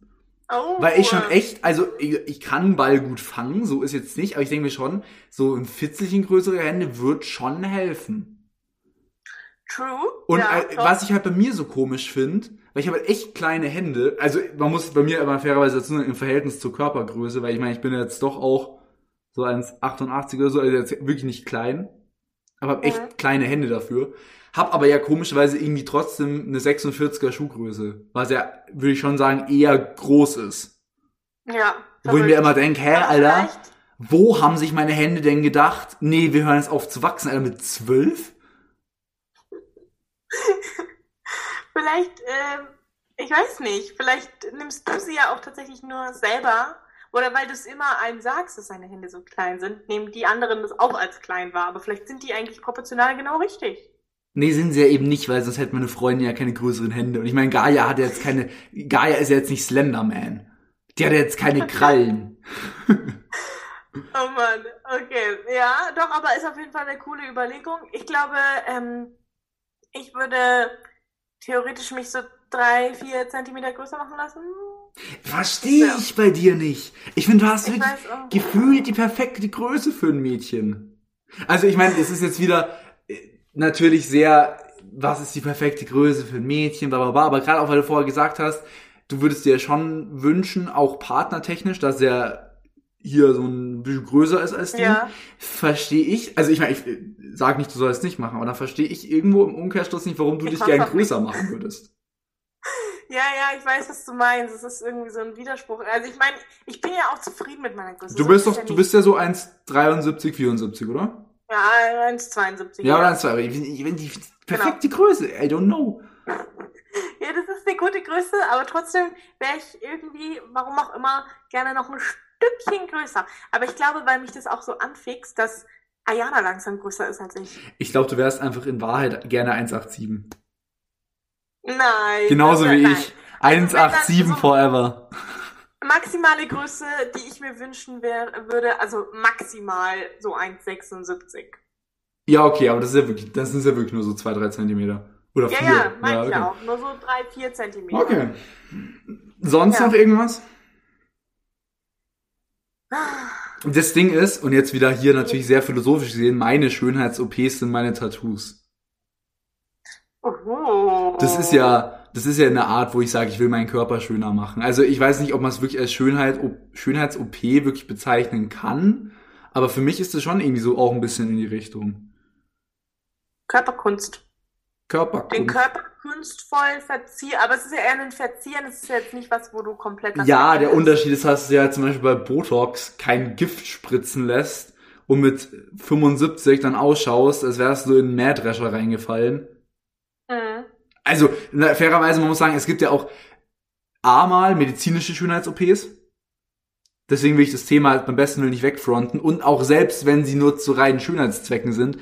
Oh. Weil ich schon echt, also ich, ich kann einen Ball gut fangen, so ist jetzt nicht, aber ich denke mir schon, so ein Fitzelchen größere Hände wird schon helfen. True. Und ja, äh, was ich halt bei mir so komisch finde, weil ich habe halt echt kleine Hände, also man muss bei mir aber fairerweise dazu sagen, im Verhältnis zur Körpergröße, weil ich meine, ich bin jetzt doch auch so 1,88 oder so, also jetzt wirklich nicht klein, aber hab echt Mhm. kleine Hände dafür. Hab aber ja komischerweise irgendwie trotzdem eine 46er Schuhgröße, was ja, würde ich schon sagen, eher groß ist. Ja. Wo ich mir immer denke, hä, Alter, wo haben sich meine Hände denn gedacht, nee, wir hören jetzt auf zu wachsen, Alter, mit zwölf? Vielleicht, ähm, ich weiß nicht, vielleicht nimmst du sie ja auch tatsächlich nur selber. Oder weil du es immer einem sagst, dass deine Hände so klein sind, nehmen die anderen das auch als klein wahr. Aber vielleicht sind die eigentlich proportional genau richtig. Nee, sind sie ja eben nicht, weil sonst hätte meine Freundin ja keine größeren Hände. Und ich meine, Gaia hat jetzt keine, Gaia ist ja jetzt nicht Slenderman. Die hat ja jetzt keine Krallen. Oh Mann, okay. Ja, doch, aber ist auf jeden Fall eine coole Überlegung. Ich glaube, ähm, ich würde theoretisch mich so drei, vier Zentimeter größer machen lassen. Verstehe Ja. ich bei dir nicht. Ich finde, du hast Ich wirklich gefühlt die perfekte Größe für ein Mädchen. Also ich meine, es ist jetzt wieder äh, natürlich sehr, was ist die perfekte Größe für ein Mädchen, bla bla bla, aber gerade auch, weil du vorher gesagt hast, du würdest dir schon wünschen, auch partnertechnisch, dass er hier so ein bisschen größer ist als du. Ja. Verstehe ich, also ich meine, ich äh, sag nicht, du sollst es nicht machen, aber dann verstehe ich irgendwo im Umkehrschluss nicht, warum du Ich dich gern größer machen würdest. Ja, ja, ich weiß, was du meinst. Es ist irgendwie so ein Widerspruch. Also ich meine, ich bin ja auch zufrieden mit meiner Größe. Du bist ist doch, ja du bist ja so 1,73, 74, oder? Ja, 1,72. Ja, oder 1,2, aber ich ich finde die perfekte Größe, I don't know. Ja, das ist eine gute Größe, aber trotzdem wäre ich irgendwie, warum auch immer, gerne noch ein Stückchen größer. Aber ich glaube, weil mich das auch so anfixt, dass Ayana langsam größer ist als ich. Ich glaube, du wärst einfach in Wahrheit gerne 1,87. Nein. Genauso wie nein. ich. Also wenn dann 1,87 so- forever. Maximale Größe, die ich mir wünschen wär, würde, also maximal so 1,76. Ja, okay, aber das ist ja wirklich, das sind ja wirklich nur so 2, 3 Zentimeter. Oder Ja, 4. ja, meine ich okay. auch. Nur so 3, 4 Zentimeter. Okay. Sonst Ja. noch irgendwas? Das Ding ist, und jetzt wieder hier natürlich sehr philosophisch gesehen, meine Schönheits-OPs sind meine Tattoos. Oh. Das ist ja, das ist ja eine Art, wo ich sage, ich will meinen Körper schöner machen. Also ich weiß nicht, ob man es wirklich als Schönheit, Schönheits-OP wirklich bezeichnen kann, aber für mich ist es schon irgendwie so auch ein bisschen in die Richtung. Körperkunst. Den Körperkunst. Körper kunstvoll verzieren, aber es ist ja eher ein Verzieren, es ist jetzt nicht was, wo du komplett Ja, der veränderst. Unterschied ist, dass du ja zum Beispiel bei Botox kein Gift spritzen lässt und mit 75 dann ausschaust, als wärst du in einen Mähdrescher reingefallen. Also, fairerweise, man muss sagen, es gibt ja auch A mal medizinische Schönheits-OPs. Deswegen will ich das Thema beim besten Willen nicht wegfronten. Und auch selbst wenn sie nur zu reinen Schönheitszwecken sind,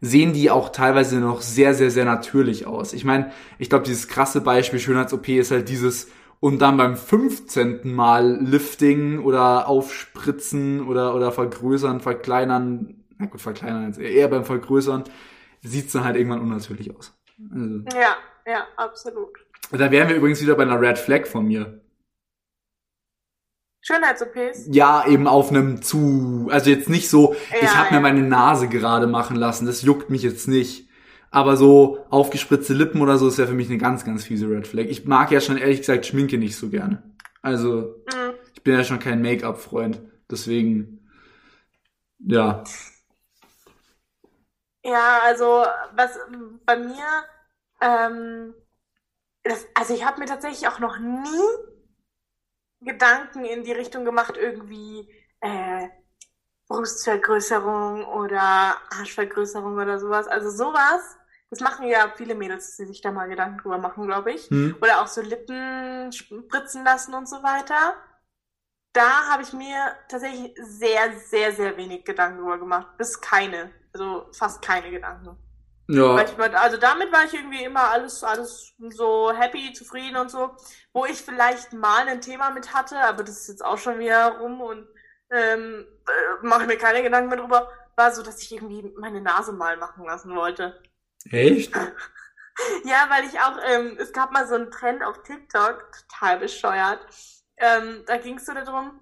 sehen die auch teilweise noch sehr, sehr, sehr natürlich aus. Ich meine, ich glaube, dieses krasse Beispiel Schönheits-OP ist halt dieses und dann beim 15. Mal Lifting oder Aufspritzen oder, oder vergrößern, verkleinern, na gut, verkleinern eher beim Vergrößern, sieht's dann halt irgendwann unnatürlich aus. Also, Ja, ja, absolut. da wären wir übrigens wieder bei einer Red Flag von mir. Schönheits-OPs. Ja, eben auf einem zu, also jetzt nicht so, ich Ja, habe mir ja. meine Nase gerade machen lassen, das juckt mich jetzt nicht. Aber so aufgespritzte Lippen oder so ist ja für mich eine ganz, ganz fiese Red Flag. Ich mag ja schon ehrlich gesagt Schminke nicht so gerne. Also, Mhm. ich bin ja schon kein Make-up-Freund. Deswegen, ja. Ja, also was bei mir, ähm, das, also ich habe mir tatsächlich auch noch nie Gedanken in die Richtung gemacht, irgendwie äh, Brustvergrößerung oder Arschvergrößerung oder sowas. Also sowas, das machen ja viele Mädels, die sich da mal Gedanken drüber machen, glaube ich. Hm? Oder auch so Lippen spritzen lassen und so weiter. Da habe ich mir tatsächlich sehr, sehr, sehr wenig Gedanken drüber gemacht. Bis keine. Also fast keine Gedanken. Ja. Weil ich, also damit war ich irgendwie immer alles, alles so happy, zufrieden und so. Wo ich vielleicht mal ein Thema mit hatte, aber das ist jetzt auch schon wieder rum und ähm, äh, mache mir keine Gedanken mehr drüber, war so, dass ich irgendwie meine Nase mal machen lassen wollte. Echt? Ja, weil ich auch, ähm, es gab mal so einen Trend auf TikTok, total bescheuert. ähm, da ging es so darum,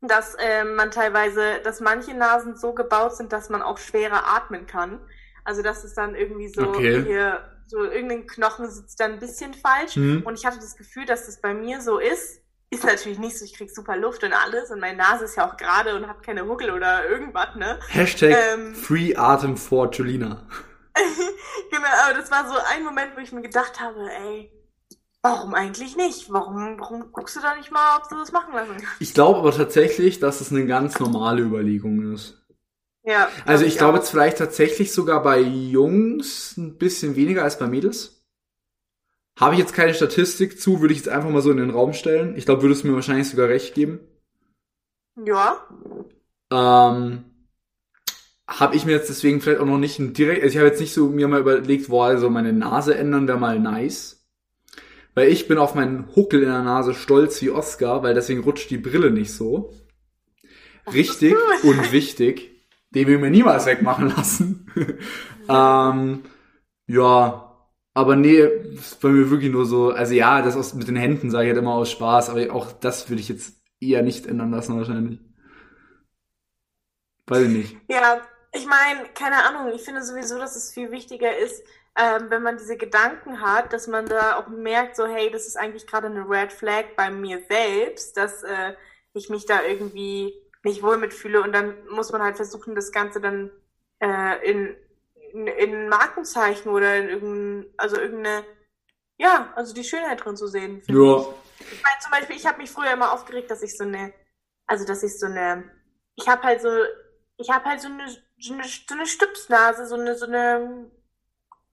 dass äh, man teilweise, dass manche Nasen so gebaut sind, dass man auch schwerer atmen kann. Also dass es dann irgendwie so Okay. hier, so irgendein Knochen sitzt dann ein bisschen falsch. Mhm. Und ich hatte das Gefühl, dass das bei mir so ist. Ist natürlich nicht so, ich krieg super Luft und alles und meine Nase ist ja auch gerade und hat keine Huckel oder irgendwas, ne? Hashtag Ähm. Free Atem for Julina. genau, aber das war so ein Moment, wo ich mir gedacht habe, ey, warum eigentlich nicht? Warum, warum guckst du da nicht mal, ob du das machen lassen kannst? Ich glaube aber tatsächlich, dass es eine ganz normale Überlegung ist. Ja. Also ich glaube auch. jetzt vielleicht tatsächlich sogar bei Jungs ein bisschen weniger als bei Mädels. Habe ich jetzt keine Statistik zu, würde ich jetzt einfach mal so in den Raum stellen. Ich glaube, würdest du mir wahrscheinlich sogar recht geben. Ja. Ähm, habe ich mir jetzt deswegen vielleicht auch noch nicht ein direkt, also ich habe jetzt nicht so mir mal überlegt, wo also meine Nase ändern wäre mal nice. Weil ich bin auf meinen Huckel in der Nase stolz wie Oscar, weil deswegen rutscht die Brille nicht so. Richtig und wichtig. Den wir mir niemals wegmachen lassen. ähm, ja, aber nee, ist bei mir wirklich nur so, also ja, das aus, mit den Händen sage ich halt immer aus Spaß, aber auch das würde ich jetzt eher nicht ändern lassen wahrscheinlich. Weiß ich nicht. Ja, ich meine, keine Ahnung, ich finde sowieso, dass es viel wichtiger ist, ähm, wenn man diese Gedanken hat, dass man da auch merkt, so, hey, das ist eigentlich gerade eine Red Flag bei mir selbst, dass äh, ich mich da irgendwie nicht wohl mitfühle und dann muss man halt versuchen, das Ganze dann äh, in, in, in Markenzeichen oder in irgendein, also irgendeine, ja, also die Schönheit drin zu sehen. Ja, ich. Ich meine zum Beispiel, ich habe mich früher immer aufgeregt, dass ich so eine, also dass ich so eine, ich habe halt so, ich habe halt so eine, so eine, so eine Stupsnase, so eine, so eine,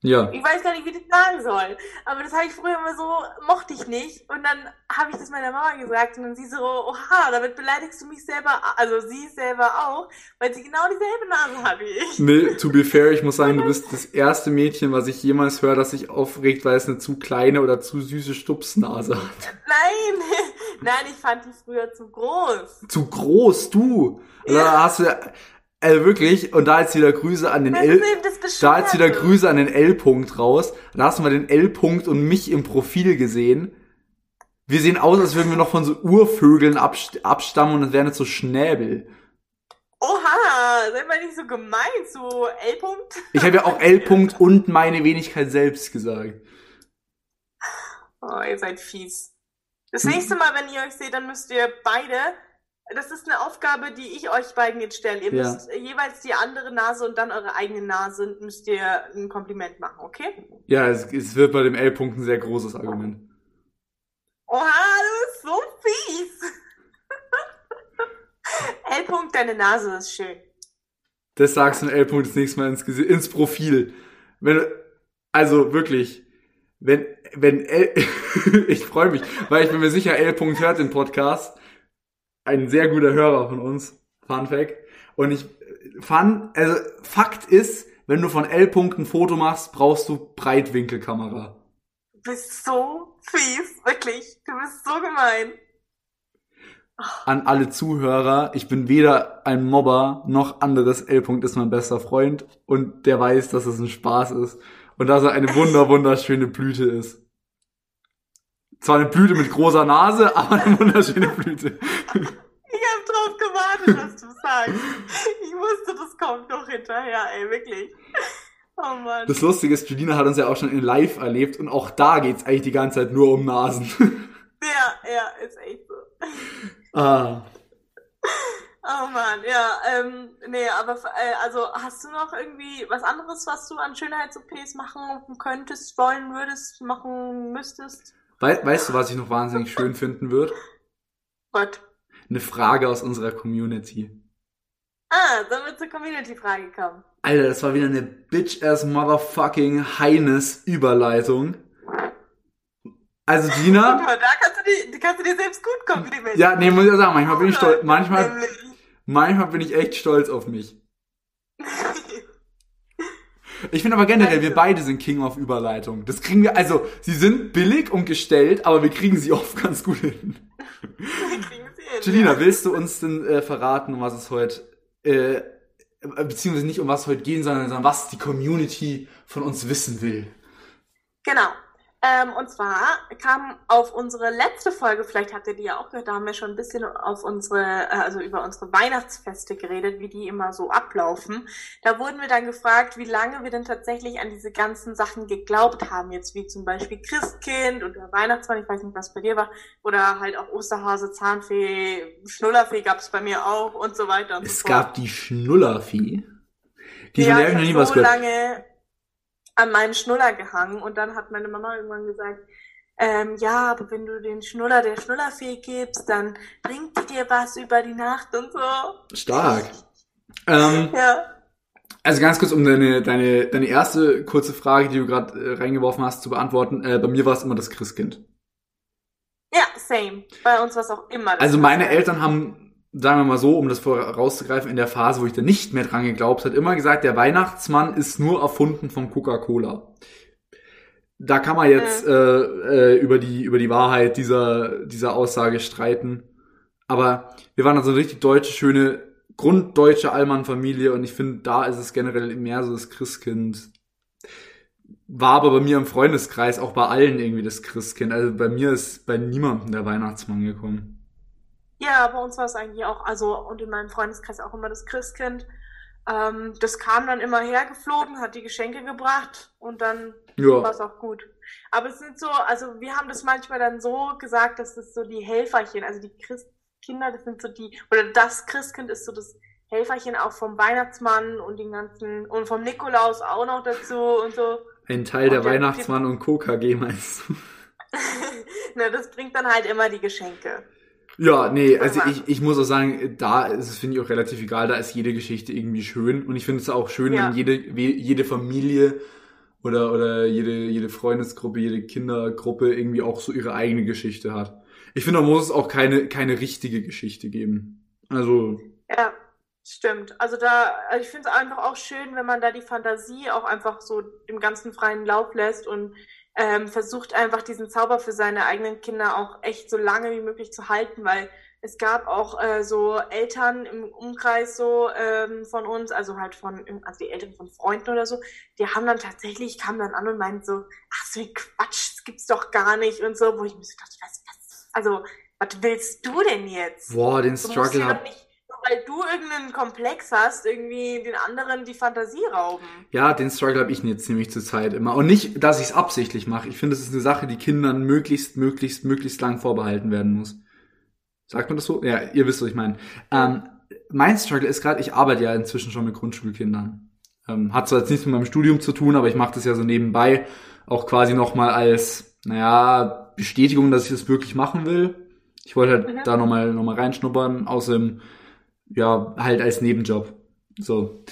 ja. ich weiß gar nicht, wie ich das sagen soll, aber das habe ich früher immer so, mochte ich nicht und dann habe ich das meiner Mama gesagt und dann sie so, oha, damit beleidigst du mich selber, also sie selber auch, weil sie genau dieselbe Nase hat wie ich. Nee, to be fair, ich muss sagen, du bist das erste Mädchen, was ich jemals höre, das sich aufregt, weil es eine zu kleine oder zu süße Stupsnase hat. Nein, nein, ich fand die früher zu groß. Zu groß, du! Also, Da hast du, also wirklich, und da jetzt wieder Grüße an den L, da jetzt wieder. Grüße an den L-Punkt raus. Da hast du mal den L-Punkt und mich im Profil gesehen. Wir sehen aus, als würden wir noch von so Urvögeln abst abstammen und es wären jetzt so Schnäbel. Oha, sei mal nicht so gemein zu L-Punkt. Ich habe ja auch L-Punkt und meine Wenigkeit selbst gesagt. Oh, ihr seid fies. Das Hm. nächste Mal, wenn ihr euch seht, dann müsst ihr beide, das ist eine Aufgabe, die ich euch beiden jetzt stelle. Ihr Ja. müsst jeweils die andere Nase und dann eure eigene Nase, müsst ihr ein Kompliment machen, okay? Ja, es, es wird bei dem L-Punkt ein sehr großes Argument. Oha, du bist so fies. L-Punkt, deine Nase ist schön. Das sagst du in L-Punkt das nächste Mal ins, ins Profil. Wenn, du- also wirklich, wenn, wenn L, ich freue mich, weil ich bin mir sicher, L-Punkt hört den Podcast. Ein sehr guter Hörer von uns. Fun Fact. Und ich fand, also Fakt ist, wenn du von L-Punkt ein Foto machst, brauchst du Breitwinkelkamera. Du bist so fies, wirklich. Du bist so gemein. An alle Zuhörer, ich bin weder ein Mobber noch anderes L-Punkt ist mein bester Freund und der weiß, dass es ein Spaß ist und dass er eine wunder wunderschöne Blüte ist. Zwar eine Blüte mit großer Nase, aber eine wunderschöne Blüte. Ich hab drauf gewartet, was du sagst. Ich wusste, das kommt noch hinterher, ey, wirklich. Oh Mann. Das Lustige ist, Julina hat uns ja auch schon in Live erlebt und auch da geht's eigentlich die ganze Zeit nur um Nasen. Ja, ja, ist echt so. ah. Oh Mann, ja, ähm, nee, aber äh, also hast du noch irgendwie was anderes, was du an Schönheits-OPs machen könntest, wollen würdest, machen müsstest? We weißt du, was ich noch wahnsinnig schön finden würde? Gott. Eine Frage aus unserer Community. Ah, sollen wir zur Community-Frage kommen? Alter, das war wieder eine bitch-ass motherfucking Heines Überleitung. Also Guck Gina, mal, da kannst du, dir, kannst du dir selbst gut komplimentieren. ja, nee, muss ich ja sagen, manchmal bin ich stolz, manchmal, manchmal bin ich echt stolz auf mich. Ich finde aber generell, wir beide sind King of Überleitung. Das kriegen wir, also, sie sind billig und gestellt, aber wir kriegen sie oft ganz gut hin. Wir kriegen es hin. Julina, willst du uns denn äh, verraten, um was es heute, äh, beziehungsweise nicht um was es heute gehen soll, sondern was die Community von uns wissen will? Genau. Ähm, und zwar kam auf unsere letzte Folge, vielleicht habt ihr die ja auch gehört, da haben wir schon ein bisschen auf unsere, äh, also über unsere Weihnachtsfeste geredet, wie die immer so ablaufen. Da wurden wir dann gefragt, wie lange wir denn tatsächlich an diese ganzen Sachen geglaubt haben, jetzt wie zum Beispiel Christkind oder Weihnachtsmann, ich weiß nicht, was bei dir war, oder halt auch Osterhase, Zahnfee, Schnullerfee gab es bei mir auch und so weiter und es so fort. Es gab die Schnullerfee. Die ja, ich noch nie so was gehört. lange an meinen Schnuller gehangen und dann hat meine Mama irgendwann gesagt, ähm, ja, aber wenn du den Schnuller der Schnullerfee gibst, dann bringt die dir was über die Nacht und so. Stark. ähm, ja. Also ganz kurz, um deine, deine, deine erste kurze Frage, die du gerade äh, reingeworfen hast, zu beantworten. Äh, bei mir war es immer das Christkind. Ja, same. Bei uns war es auch immer das Also meine Eltern haben sagen wir mal so, um das vorauszugreifen, in der Phase, wo ich da nicht mehr dran geglaubt hat, immer gesagt, der Weihnachtsmann ist nur erfunden von Coca-Cola. Da kann man jetzt äh, äh, über die über die Wahrheit dieser dieser Aussage streiten. Aber wir waren also eine richtig deutsche, schöne, grunddeutsche Allmann-Familie und ich finde, da ist es generell mehr so das Christkind. War aber bei mir im Freundeskreis auch bei allen irgendwie das Christkind. Also bei mir ist bei niemandem der Weihnachtsmann gekommen. Ja, bei uns war es eigentlich auch, also und in meinem Freundeskreis auch immer das Christkind. Ähm, das kam dann immer hergeflogen, hat die Geschenke gebracht und dann ja. war es auch gut. Aber es sind so, also wir haben das manchmal dann so gesagt, dass das so die Helferchen, also die Christkinder, das sind so die, oder das Christkind ist so das Helferchen auch vom Weihnachtsmann und den ganzen, und vom Nikolaus auch noch dazu und so. Ein Teil der, der Weihnachtsmann und KKG meinst du? Na, das bringt dann halt immer die Geschenke. Ja, nee, also ich, ich muss auch sagen, da ist es, finde ich, auch relativ egal, da ist jede Geschichte irgendwie schön. Und ich finde es auch schön, ja. wenn jede, jede Familie oder, oder jede, jede Freundesgruppe, jede Kindergruppe irgendwie auch so ihre eigene Geschichte hat. Ich finde, da muss es auch keine, keine richtige Geschichte geben. Also. Ja, stimmt. Also da, also ich finde es einfach auch schön, wenn man da die Fantasie auch einfach so dem ganzen freien Lauf lässt und ähm, versucht einfach diesen Zauber für seine eigenen Kinder auch echt so lange wie möglich zu halten, weil es gab auch äh, so Eltern im Umkreis so ähm, von uns, also halt von, also die Eltern von Freunden oder so, die haben dann tatsächlich, kamen dann an und meinten so, ach so ein Quatsch, das gibt's doch gar nicht und so, wo ich mir so dachte, was, was, also, was willst du denn jetzt? Boah, den Struggle hab, weil du irgendeinen Komplex hast, irgendwie den anderen die Fantasie rauben. Ja, den Struggle habe ich jetzt nämlich zur Zeit immer. Und nicht, dass ich es absichtlich mache. Ich finde, es ist eine Sache, die Kindern möglichst, möglichst, möglichst lang vorbehalten werden muss. Sagt man das so? Ja, ihr wisst, was ich meine. Ähm, mein Struggle ist gerade, ich arbeite ja inzwischen schon mit Grundschulkindern. Ähm, hat zwar jetzt nichts mit meinem Studium zu tun, aber ich mache das ja so nebenbei auch quasi nochmal als, naja, Bestätigung, dass ich das wirklich machen will. Ich wollte halt mhm. da nochmal noch mal reinschnuppern. Außerdem ja, halt als Nebenjob. So.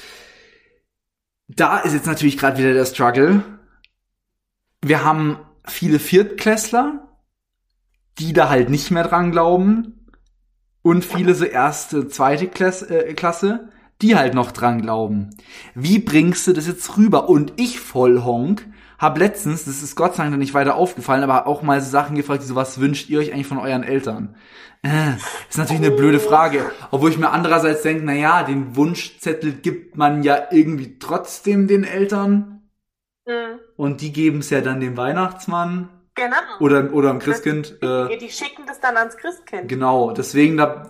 Da ist jetzt natürlich gerade wieder der Struggle. Wir haben viele Viertklässler, die da halt nicht mehr dran glauben. Und viele so erste, zweite Klasse, äh, Klasse, die halt noch dran glauben. Wie bringst du das jetzt rüber? Und ich voll Honk hab letztens, das ist Gott sei Dank nicht weiter aufgefallen, aber auch mal so Sachen gefragt, so, was wünscht ihr euch eigentlich von euren Eltern? Äh, ist natürlich eine blöde Frage. Obwohl ich mir andererseits denke, na ja, den Wunschzettel gibt man ja irgendwie trotzdem den Eltern. Mhm. Und die geben es ja dann dem Weihnachtsmann. Genau. Oder, oder am Christkind. Äh, die schicken das dann ans Christkind. Genau, deswegen da,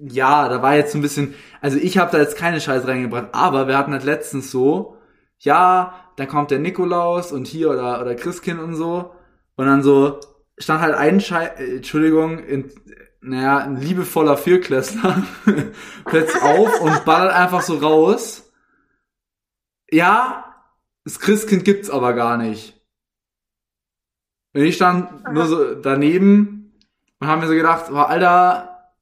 ja, da war jetzt so ein bisschen, also ich habe da jetzt keine Scheiße reingebracht, aber wir hatten halt letztens so, ja, dann kommt der Nikolaus und hier oder, oder Christkind und so. Und dann so stand halt ein Schei äh, Entschuldigung, in, naja, ein liebevoller Vierklässler plötzlich auf und ballert einfach so raus. Ja, das Christkind gibt's aber gar nicht. Und ich stand nur so daneben und haben mir so gedacht, oh, Alter,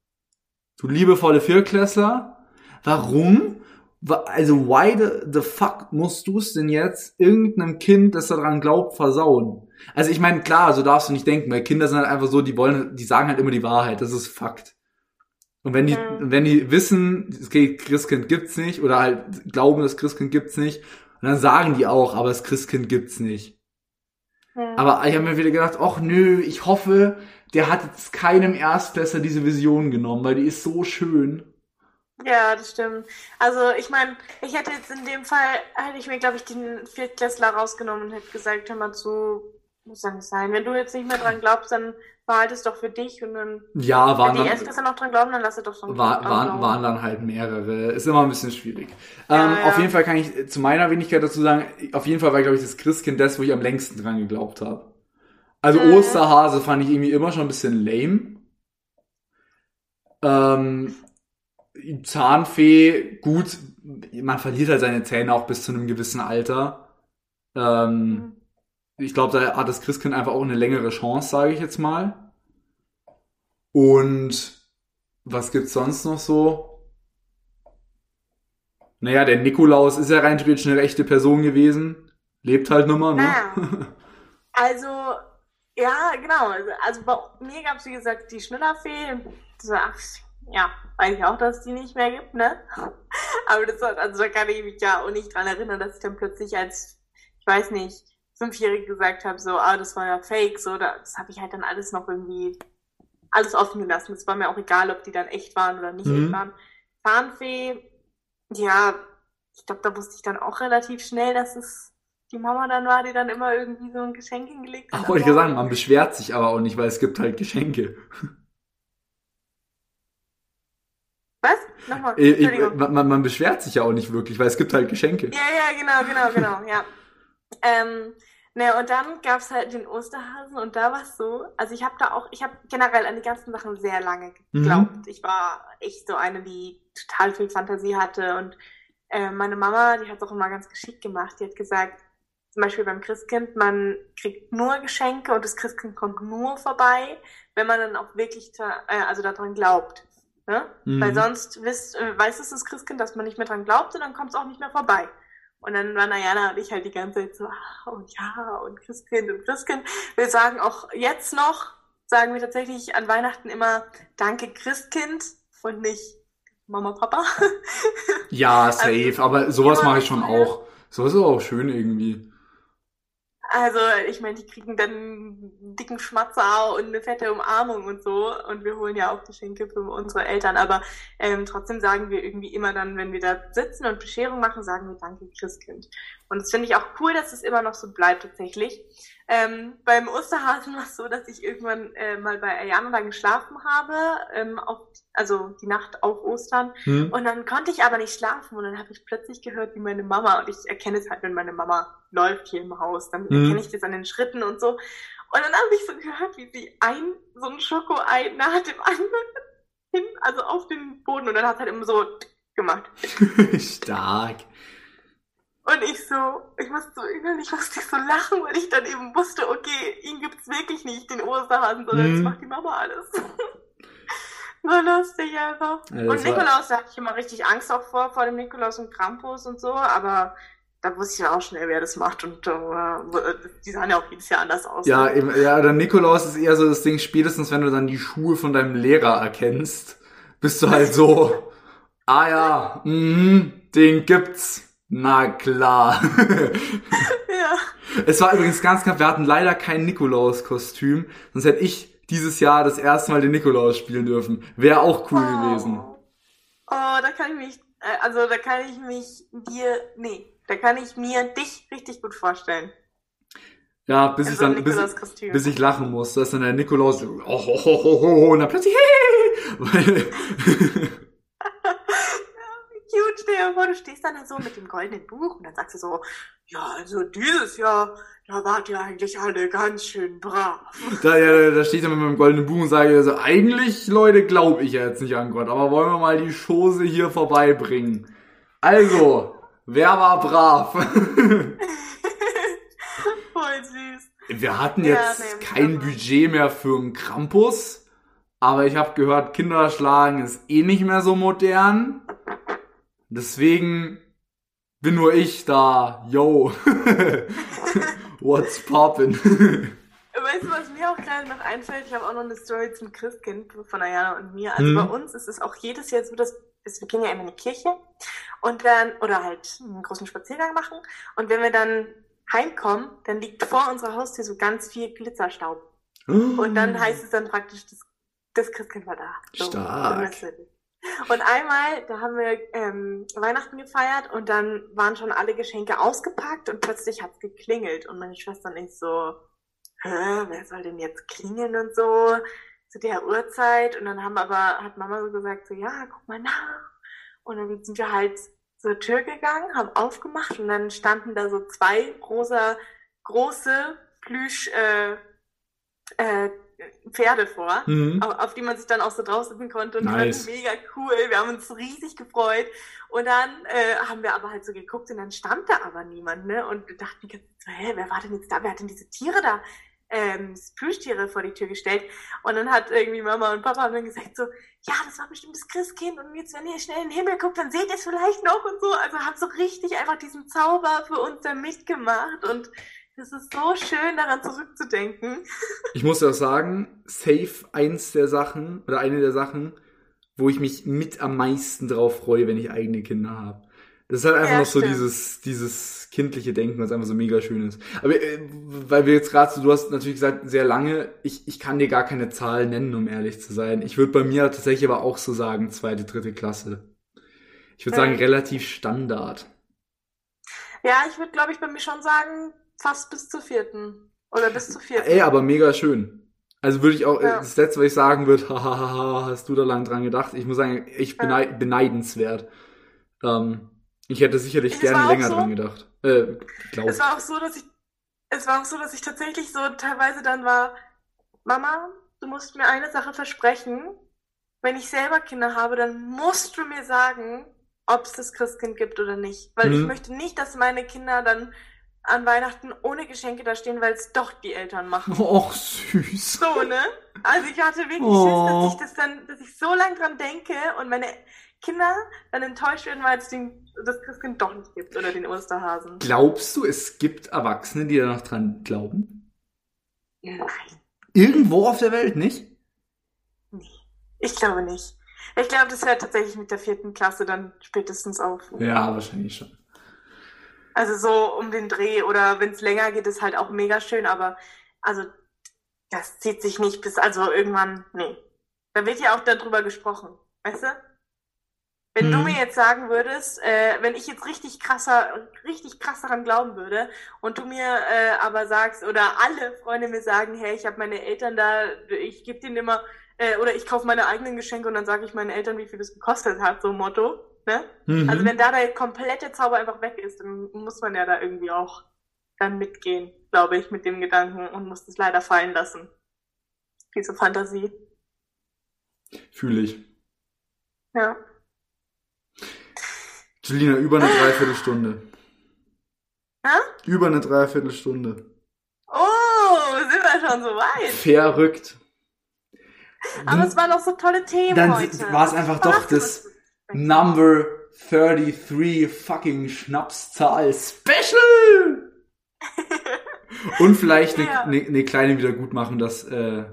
du liebevolle Vierklässler, warum also why the, the fuck musst du es denn jetzt irgendeinem Kind, das daran glaubt, versauen? Also ich meine, klar, so darfst du nicht denken, weil Kinder sind halt einfach so, die wollen, die sagen halt immer die Wahrheit, das ist Fakt. Und wenn die, mhm. wenn die wissen, okay, Christkind gibt's nicht, oder halt glauben, das Christkind gibt's nicht, und dann sagen die auch, aber das Christkind gibt's nicht. Mhm. Aber ich habe mir wieder gedacht, ach nö, ich hoffe, der hat jetzt keinem Erstklässler diese Vision genommen, weil die ist so schön. Ja, das stimmt. Also ich meine, ich hätte jetzt in dem Fall, hätte ich mir, glaube ich, den Viertklässler rausgenommen und hätte gesagt, hör mal zu, muss ja nicht sein. Wenn du jetzt nicht mehr dran glaubst, dann behalt es doch für dich und dann. Ja, waren wenn die Eskisse noch dran glauben, dann lass es doch so war, waren, glauben. waren dann halt mehrere. Ist immer ein bisschen schwierig. Ja, ähm, ja. Auf jeden Fall kann ich zu meiner Wenigkeit dazu sagen, auf jeden Fall war, glaube ich, das Christkind das, wo ich am längsten dran geglaubt habe. Also Mhm. Osterhase fand ich irgendwie immer schon ein bisschen lame. Ähm, Zahnfee, gut, man verliert halt seine Zähne auch bis zu einem gewissen Alter. Ähm, Mhm. ich glaube, da hat das Christkind einfach auch eine längere Chance, sage ich jetzt mal. Und was gibt's sonst noch so? Naja, der Nikolaus ist ja rein theoretisch eine rechte Person gewesen. Lebt halt nimmer, ne? Naja. Also, ja, genau. Also, Also bei mir gab es, wie gesagt, die Schnullerfee. Ja, weiß ich auch, dass es die nicht mehr gibt, ne? Aber das war, also da kann ich mich ja auch nicht dran erinnern, dass ich dann plötzlich als, ich weiß nicht, Fünfjährige gesagt habe, so, ah, das war ja fake, so, da- das habe ich halt dann alles noch irgendwie, alles offen gelassen. Es war mir auch egal, ob die dann echt waren oder nicht Mhm. echt waren. Zahnfee, ja, ich glaube, da wusste ich dann auch relativ schnell, dass es die Mama dann war, die dann immer irgendwie so ein Geschenk hingelegt hat. Ach, wollte ich ja sagen, man beschwert sich aber auch nicht, weil es gibt halt Geschenke. Was? Nochmal, Äh, ich- Entschuldigung. man, man- beschwert sich ja auch nicht wirklich, weil es gibt halt Geschenke. Ja, ja, genau, genau, genau, ja. Ähm, ne, und dann gab's halt den Osterhasen und da war es so, also ich habe da auch, ich habe generell an die ganzen Sachen sehr lange Mhm. geglaubt. Ich war echt so eine, die total viel Fantasie hatte und äh, meine Mama, die hat auch immer ganz geschickt gemacht. Die hat gesagt, zum Beispiel beim Christkind, man kriegt nur Geschenke und das Christkind kommt nur vorbei, wenn man dann auch wirklich da, äh, also daran glaubt. Ne? Mhm. Weil sonst wisst, äh, weiß es das Christkind, dass man nicht mehr dran glaubt und dann kommt es auch nicht mehr vorbei. Und dann war Diana und ich halt die ganze Zeit so, ah, und ja, und Christkind und Christkind. Wir sagen auch jetzt noch, sagen wir tatsächlich an Weihnachten immer Danke Christkind und nicht Mama, Papa. Ja, safe, aber sowas mache ich schon auch. Sowas ist auch schön irgendwie. Also, ich meine, die kriegen dann einen dicken Schmatzer und eine fette Umarmung und so. Und wir holen ja auch Geschenke für unsere Eltern. Aber ähm, trotzdem sagen wir irgendwie immer dann, wenn wir da sitzen und Bescherung machen, sagen wir Danke, Christkind. Und das finde ich auch cool, dass es immer noch so bleibt tatsächlich. Ähm, beim Osterhasen war es so, dass ich irgendwann äh, mal bei Ayana dann geschlafen habe, ähm, auf, also die Nacht auf Ostern. Hm? Und dann konnte ich aber nicht schlafen und dann habe ich plötzlich gehört, wie meine Mama, und ich erkenne es halt, wenn meine Mama läuft hier im Haus, dann Mhm. erkenne ich das an den Schritten und so. Und dann habe ich so gehört, wie sie ein, so ein Schokoei nach dem anderen hin, also auf den Boden und dann hat es halt immer so gemacht. Stark. Und ich so, ich musste so innerlich musste ich so lachen, weil ich dann eben wusste, okay, ihn gibt's wirklich nicht, den Osterhasen, sondern Mhm. das macht die Mama alles. so lustig einfach. Ja, und Nikolaus, da hatte ich immer richtig Angst auch vor, vor dem Nikolaus und Krampus und so, aber da wusste ich auch schnell, wer das macht und äh, die sahen ja auch jedes Jahr anders aus. Ja, eben, ja, der Nikolaus ist eher so das Ding, spätestens wenn du dann die Schuhe von deinem Lehrer erkennst, bist du halt so, ah ja, mhm, den gibt's. Na klar. ja. es war übrigens ganz knapp, wir hatten leider kein Nikolaus-Kostüm, sonst hätte ich dieses Jahr das erste Mal den Nikolaus spielen dürfen. Wäre auch cool gewesen. Oh, da kann ich mich, äh, also da kann ich mich dir, nee, da kann ich mir dich richtig gut vorstellen. Ja, bis In ich dann, bis, bis ich lachen muss. Da ist dann der Nikolaus, oh, oh, oh, oh, oh, und dann plötzlich, hey, weil, Cute, stell dir vor, du stehst dann so mit dem goldenen Buch und dann sagst du so, ja, also dieses Jahr, da wart ihr eigentlich alle ganz schön brav. da, ja, da steht er mit meinem goldenen Buch und sage, also, eigentlich, Leute, glaube ich ja jetzt nicht an Gott, aber wollen wir mal die Chose hier vorbeibringen. Also, wer war brav? Voll süß. Wir hatten Ja, jetzt nee, kein Budget mehr für einen Krampus, aber ich habe gehört, Kinderschlagen ist eh nicht mehr so modern. Deswegen bin nur ich da. Yo. What's poppin'? Weißt du, was mir auch gerade noch einfällt? Ich habe auch noch eine Story zum Christkind von Ayana und mir. Also Mhm. bei uns ist es auch jedes Jahr so, dass wir gehen ja immer in die Kirche und dann, oder halt einen großen Spaziergang machen. Und wenn wir dann heimkommen, dann liegt vor unserer Haustür so ganz viel Glitzerstaub. Und dann heißt es dann praktisch, das, das Christkind war da. So, Stark. Und einmal, da haben wir ähm, Weihnachten gefeiert und dann waren schon alle Geschenke ausgepackt und plötzlich hat's geklingelt und meine Schwester und ich so, Hä, wer soll denn jetzt klingeln und so zu der Uhrzeit? Und dann haben aber, hat Mama so gesagt, so, ja, guck mal nach. Und dann sind wir halt zur Tür gegangen, haben aufgemacht und dann standen da so zwei rosa, große Plüsch, äh, äh, Pferde vor, Mhm. auf, auf die man sich dann auch so draufsetzen konnte und Nice. die waren mega cool. Wir haben uns riesig gefreut. Und dann äh, haben wir aber halt so geguckt und dann stand da aber niemand, ne? Und wir dachten, hä, wer war denn jetzt da? Wer hat denn diese Tiere da, ähm, Plüschtiere vor die Tür gestellt? Und dann hat irgendwie Mama und Papa haben dann gesagt so, ja, das war bestimmt das Christkind und jetzt, wenn ihr schnell in den Himmel guckt, dann seht ihr es vielleicht noch und so. Also haben so richtig einfach diesen Zauber für uns da mitgemacht und das ist so schön, daran zurückzudenken. Ich muss ja auch sagen, safe eins der Sachen oder eine der Sachen, wo ich mich mit am meisten drauf freue, wenn ich eigene Kinder habe. Das ist halt einfach Ja, noch so stimmt. dieses, dieses kindliche Denken, was einfach so mega schön ist. Aber äh, weil wir jetzt gerade so, du hast natürlich gesagt, sehr lange, ich, ich kann dir gar keine Zahl nennen, um ehrlich zu sein. Ich würde bei mir tatsächlich aber auch so sagen, zweite, dritte Klasse. Ich würde sagen, Mhm. relativ Standard. Ja, ich würde, glaube ich, bei mir schon sagen, fast bis zur vierten. Oder bis zur vierten. Ey, aber mega schön. Also würde ich auch, Ja. das letzte, was ich sagen würde, hahaha, hast du da lang dran gedacht? Ich muss sagen, echt Ja. beneid, beneidenswert. Ähm, ich hätte sicherlich Es gerne länger so- dran gedacht. Äh, Es war auch so, dass ich, es war auch so, dass ich tatsächlich so teilweise dann war, Mama, du musst mir eine Sache versprechen. Wenn ich selber Kinder habe, dann musst du mir sagen, ob es das Christkind gibt oder nicht. Weil ich Mhm. möchte nicht, dass meine Kinder dann an Weihnachten ohne Geschenke da stehen, weil es doch die Eltern machen. Och, süß. So, ne? Also ich hatte wirklich Oh. Schiss, dass ich das dann, dass ich so lange dran denke und meine Kinder dann enttäuscht werden, weil es den, das Christkind doch nicht gibt oder den Osterhasen. Glaubst du, es gibt Erwachsene, die da noch dran glauben? Nein, Irgendwo auf der Welt, nicht? nee. Ich glaube nicht. Ich glaube, das hört tatsächlich mit der vierten Klasse dann spätestens auf. Ja, wahrscheinlich schon. Also so um den Dreh oder wenn es länger geht, ist halt auch mega schön, aber also das zieht sich nicht bis, also irgendwann, nee. Da wird ja auch darüber gesprochen, weißt du? Wenn du Mhm. mir jetzt sagen würdest, äh, wenn ich jetzt richtig krasser, richtig krass daran glauben würde und du mir äh, aber sagst oder alle Freunde mir sagen, hey, ich habe meine Eltern da, ich gebe denen immer äh, oder ich kaufe meine eigenen Geschenke und dann sage ich meinen Eltern, wie viel das gekostet hat, so ein Motto, ne? Mhm. Also wenn da der komplette Zauber einfach weg ist, dann muss man ja da irgendwie auch dann mitgehen, glaube ich, mit dem Gedanken und muss das leider fallen lassen. Diese Fantasie. Fühle ich. Ja. Julina, über eine Dreiviertelstunde. Hä? Über eine Dreiviertelstunde. Oh, sind wir schon so weit. Verrückt. Aber es waren noch so tolle Themen Dann heute. war es einfach doch das. Number 33 fucking Schnapszahl Special! Und vielleicht eine Ja. ne, ne kleine Wiedergutmachung, dass äh,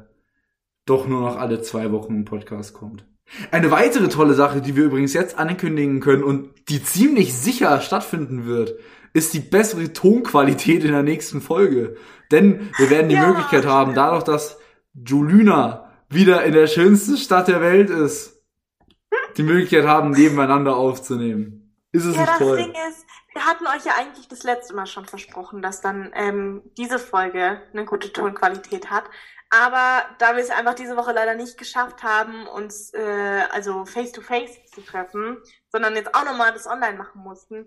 doch nur noch alle zwei Wochen ein Podcast kommt. Eine weitere tolle Sache, die wir übrigens jetzt ankündigen können und die ziemlich sicher stattfinden wird, ist die bessere Tonqualität in der nächsten Folge. Denn wir werden die Ja, Möglichkeit haben, dadurch, dass Julina wieder in der schönsten Stadt der Welt ist, die Möglichkeit haben, nebeneinander aufzunehmen. Ist es Ja, nicht das toll? Ding ist, wir hatten euch ja eigentlich das letzte Mal schon versprochen, dass dann ähm, diese Folge eine gute Tonqualität hat. Aber da wir es einfach diese Woche leider nicht geschafft haben, uns äh, also face to face zu treffen, sondern jetzt auch nochmal das online machen mussten,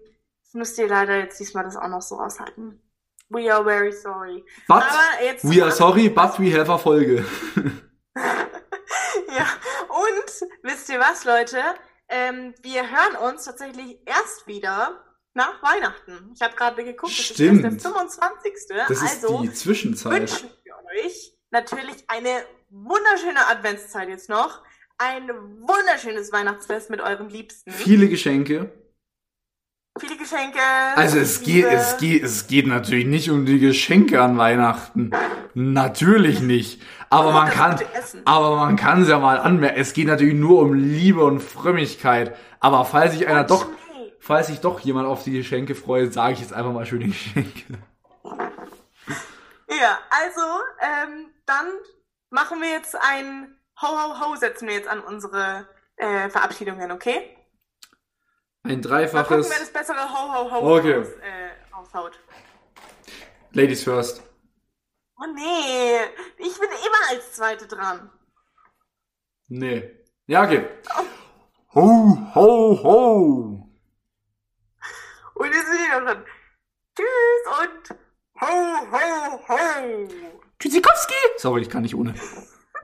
müsst ihr leider jetzt diesmal das auch noch so aushalten. We are very sorry. But Aber jetzt we are sorry, but we have a Folge. ja, und wisst ihr was, Leute? Ähm, wir hören uns tatsächlich erst wieder nach Weihnachten. Ich habe gerade geguckt, das Stimmt. ist der 25. Das ist also die Zwischenzeit. wünschen wir euch natürlich eine wunderschöne Adventszeit jetzt noch. Ein wunderschönes Weihnachtsfest mit euren Liebsten. Viele Geschenke. Viele Geschenke. Also es geht, es geht, es geht natürlich nicht um die Geschenke an Weihnachten. Natürlich nicht. Aber man kann, aber man kann es ja mal anmerken. Es geht natürlich nur um Liebe und Frömmigkeit. Aber falls sich einer doch, falls sich doch jemand auf die Geschenke freut, sage ich jetzt einfach mal schöne Geschenke. Ja, also, ähm, dann machen wir jetzt ein Ho Ho Ho, setzen wir jetzt an unsere äh, Verabschiedungen, okay? Ein Mal gucken, dreifaches wer das bessere Ho Ho Ho Okay. raus, äh, raushaut. Ladies first. Oh nee, ich bin immer als Zweite dran. Nee. Ja, okay. Ho, ho, ho. Und jetzt bin ich auch dran. Tschüss und ho, ho, ho. Tschüssikowski. Sorry, ich kann nicht ohne.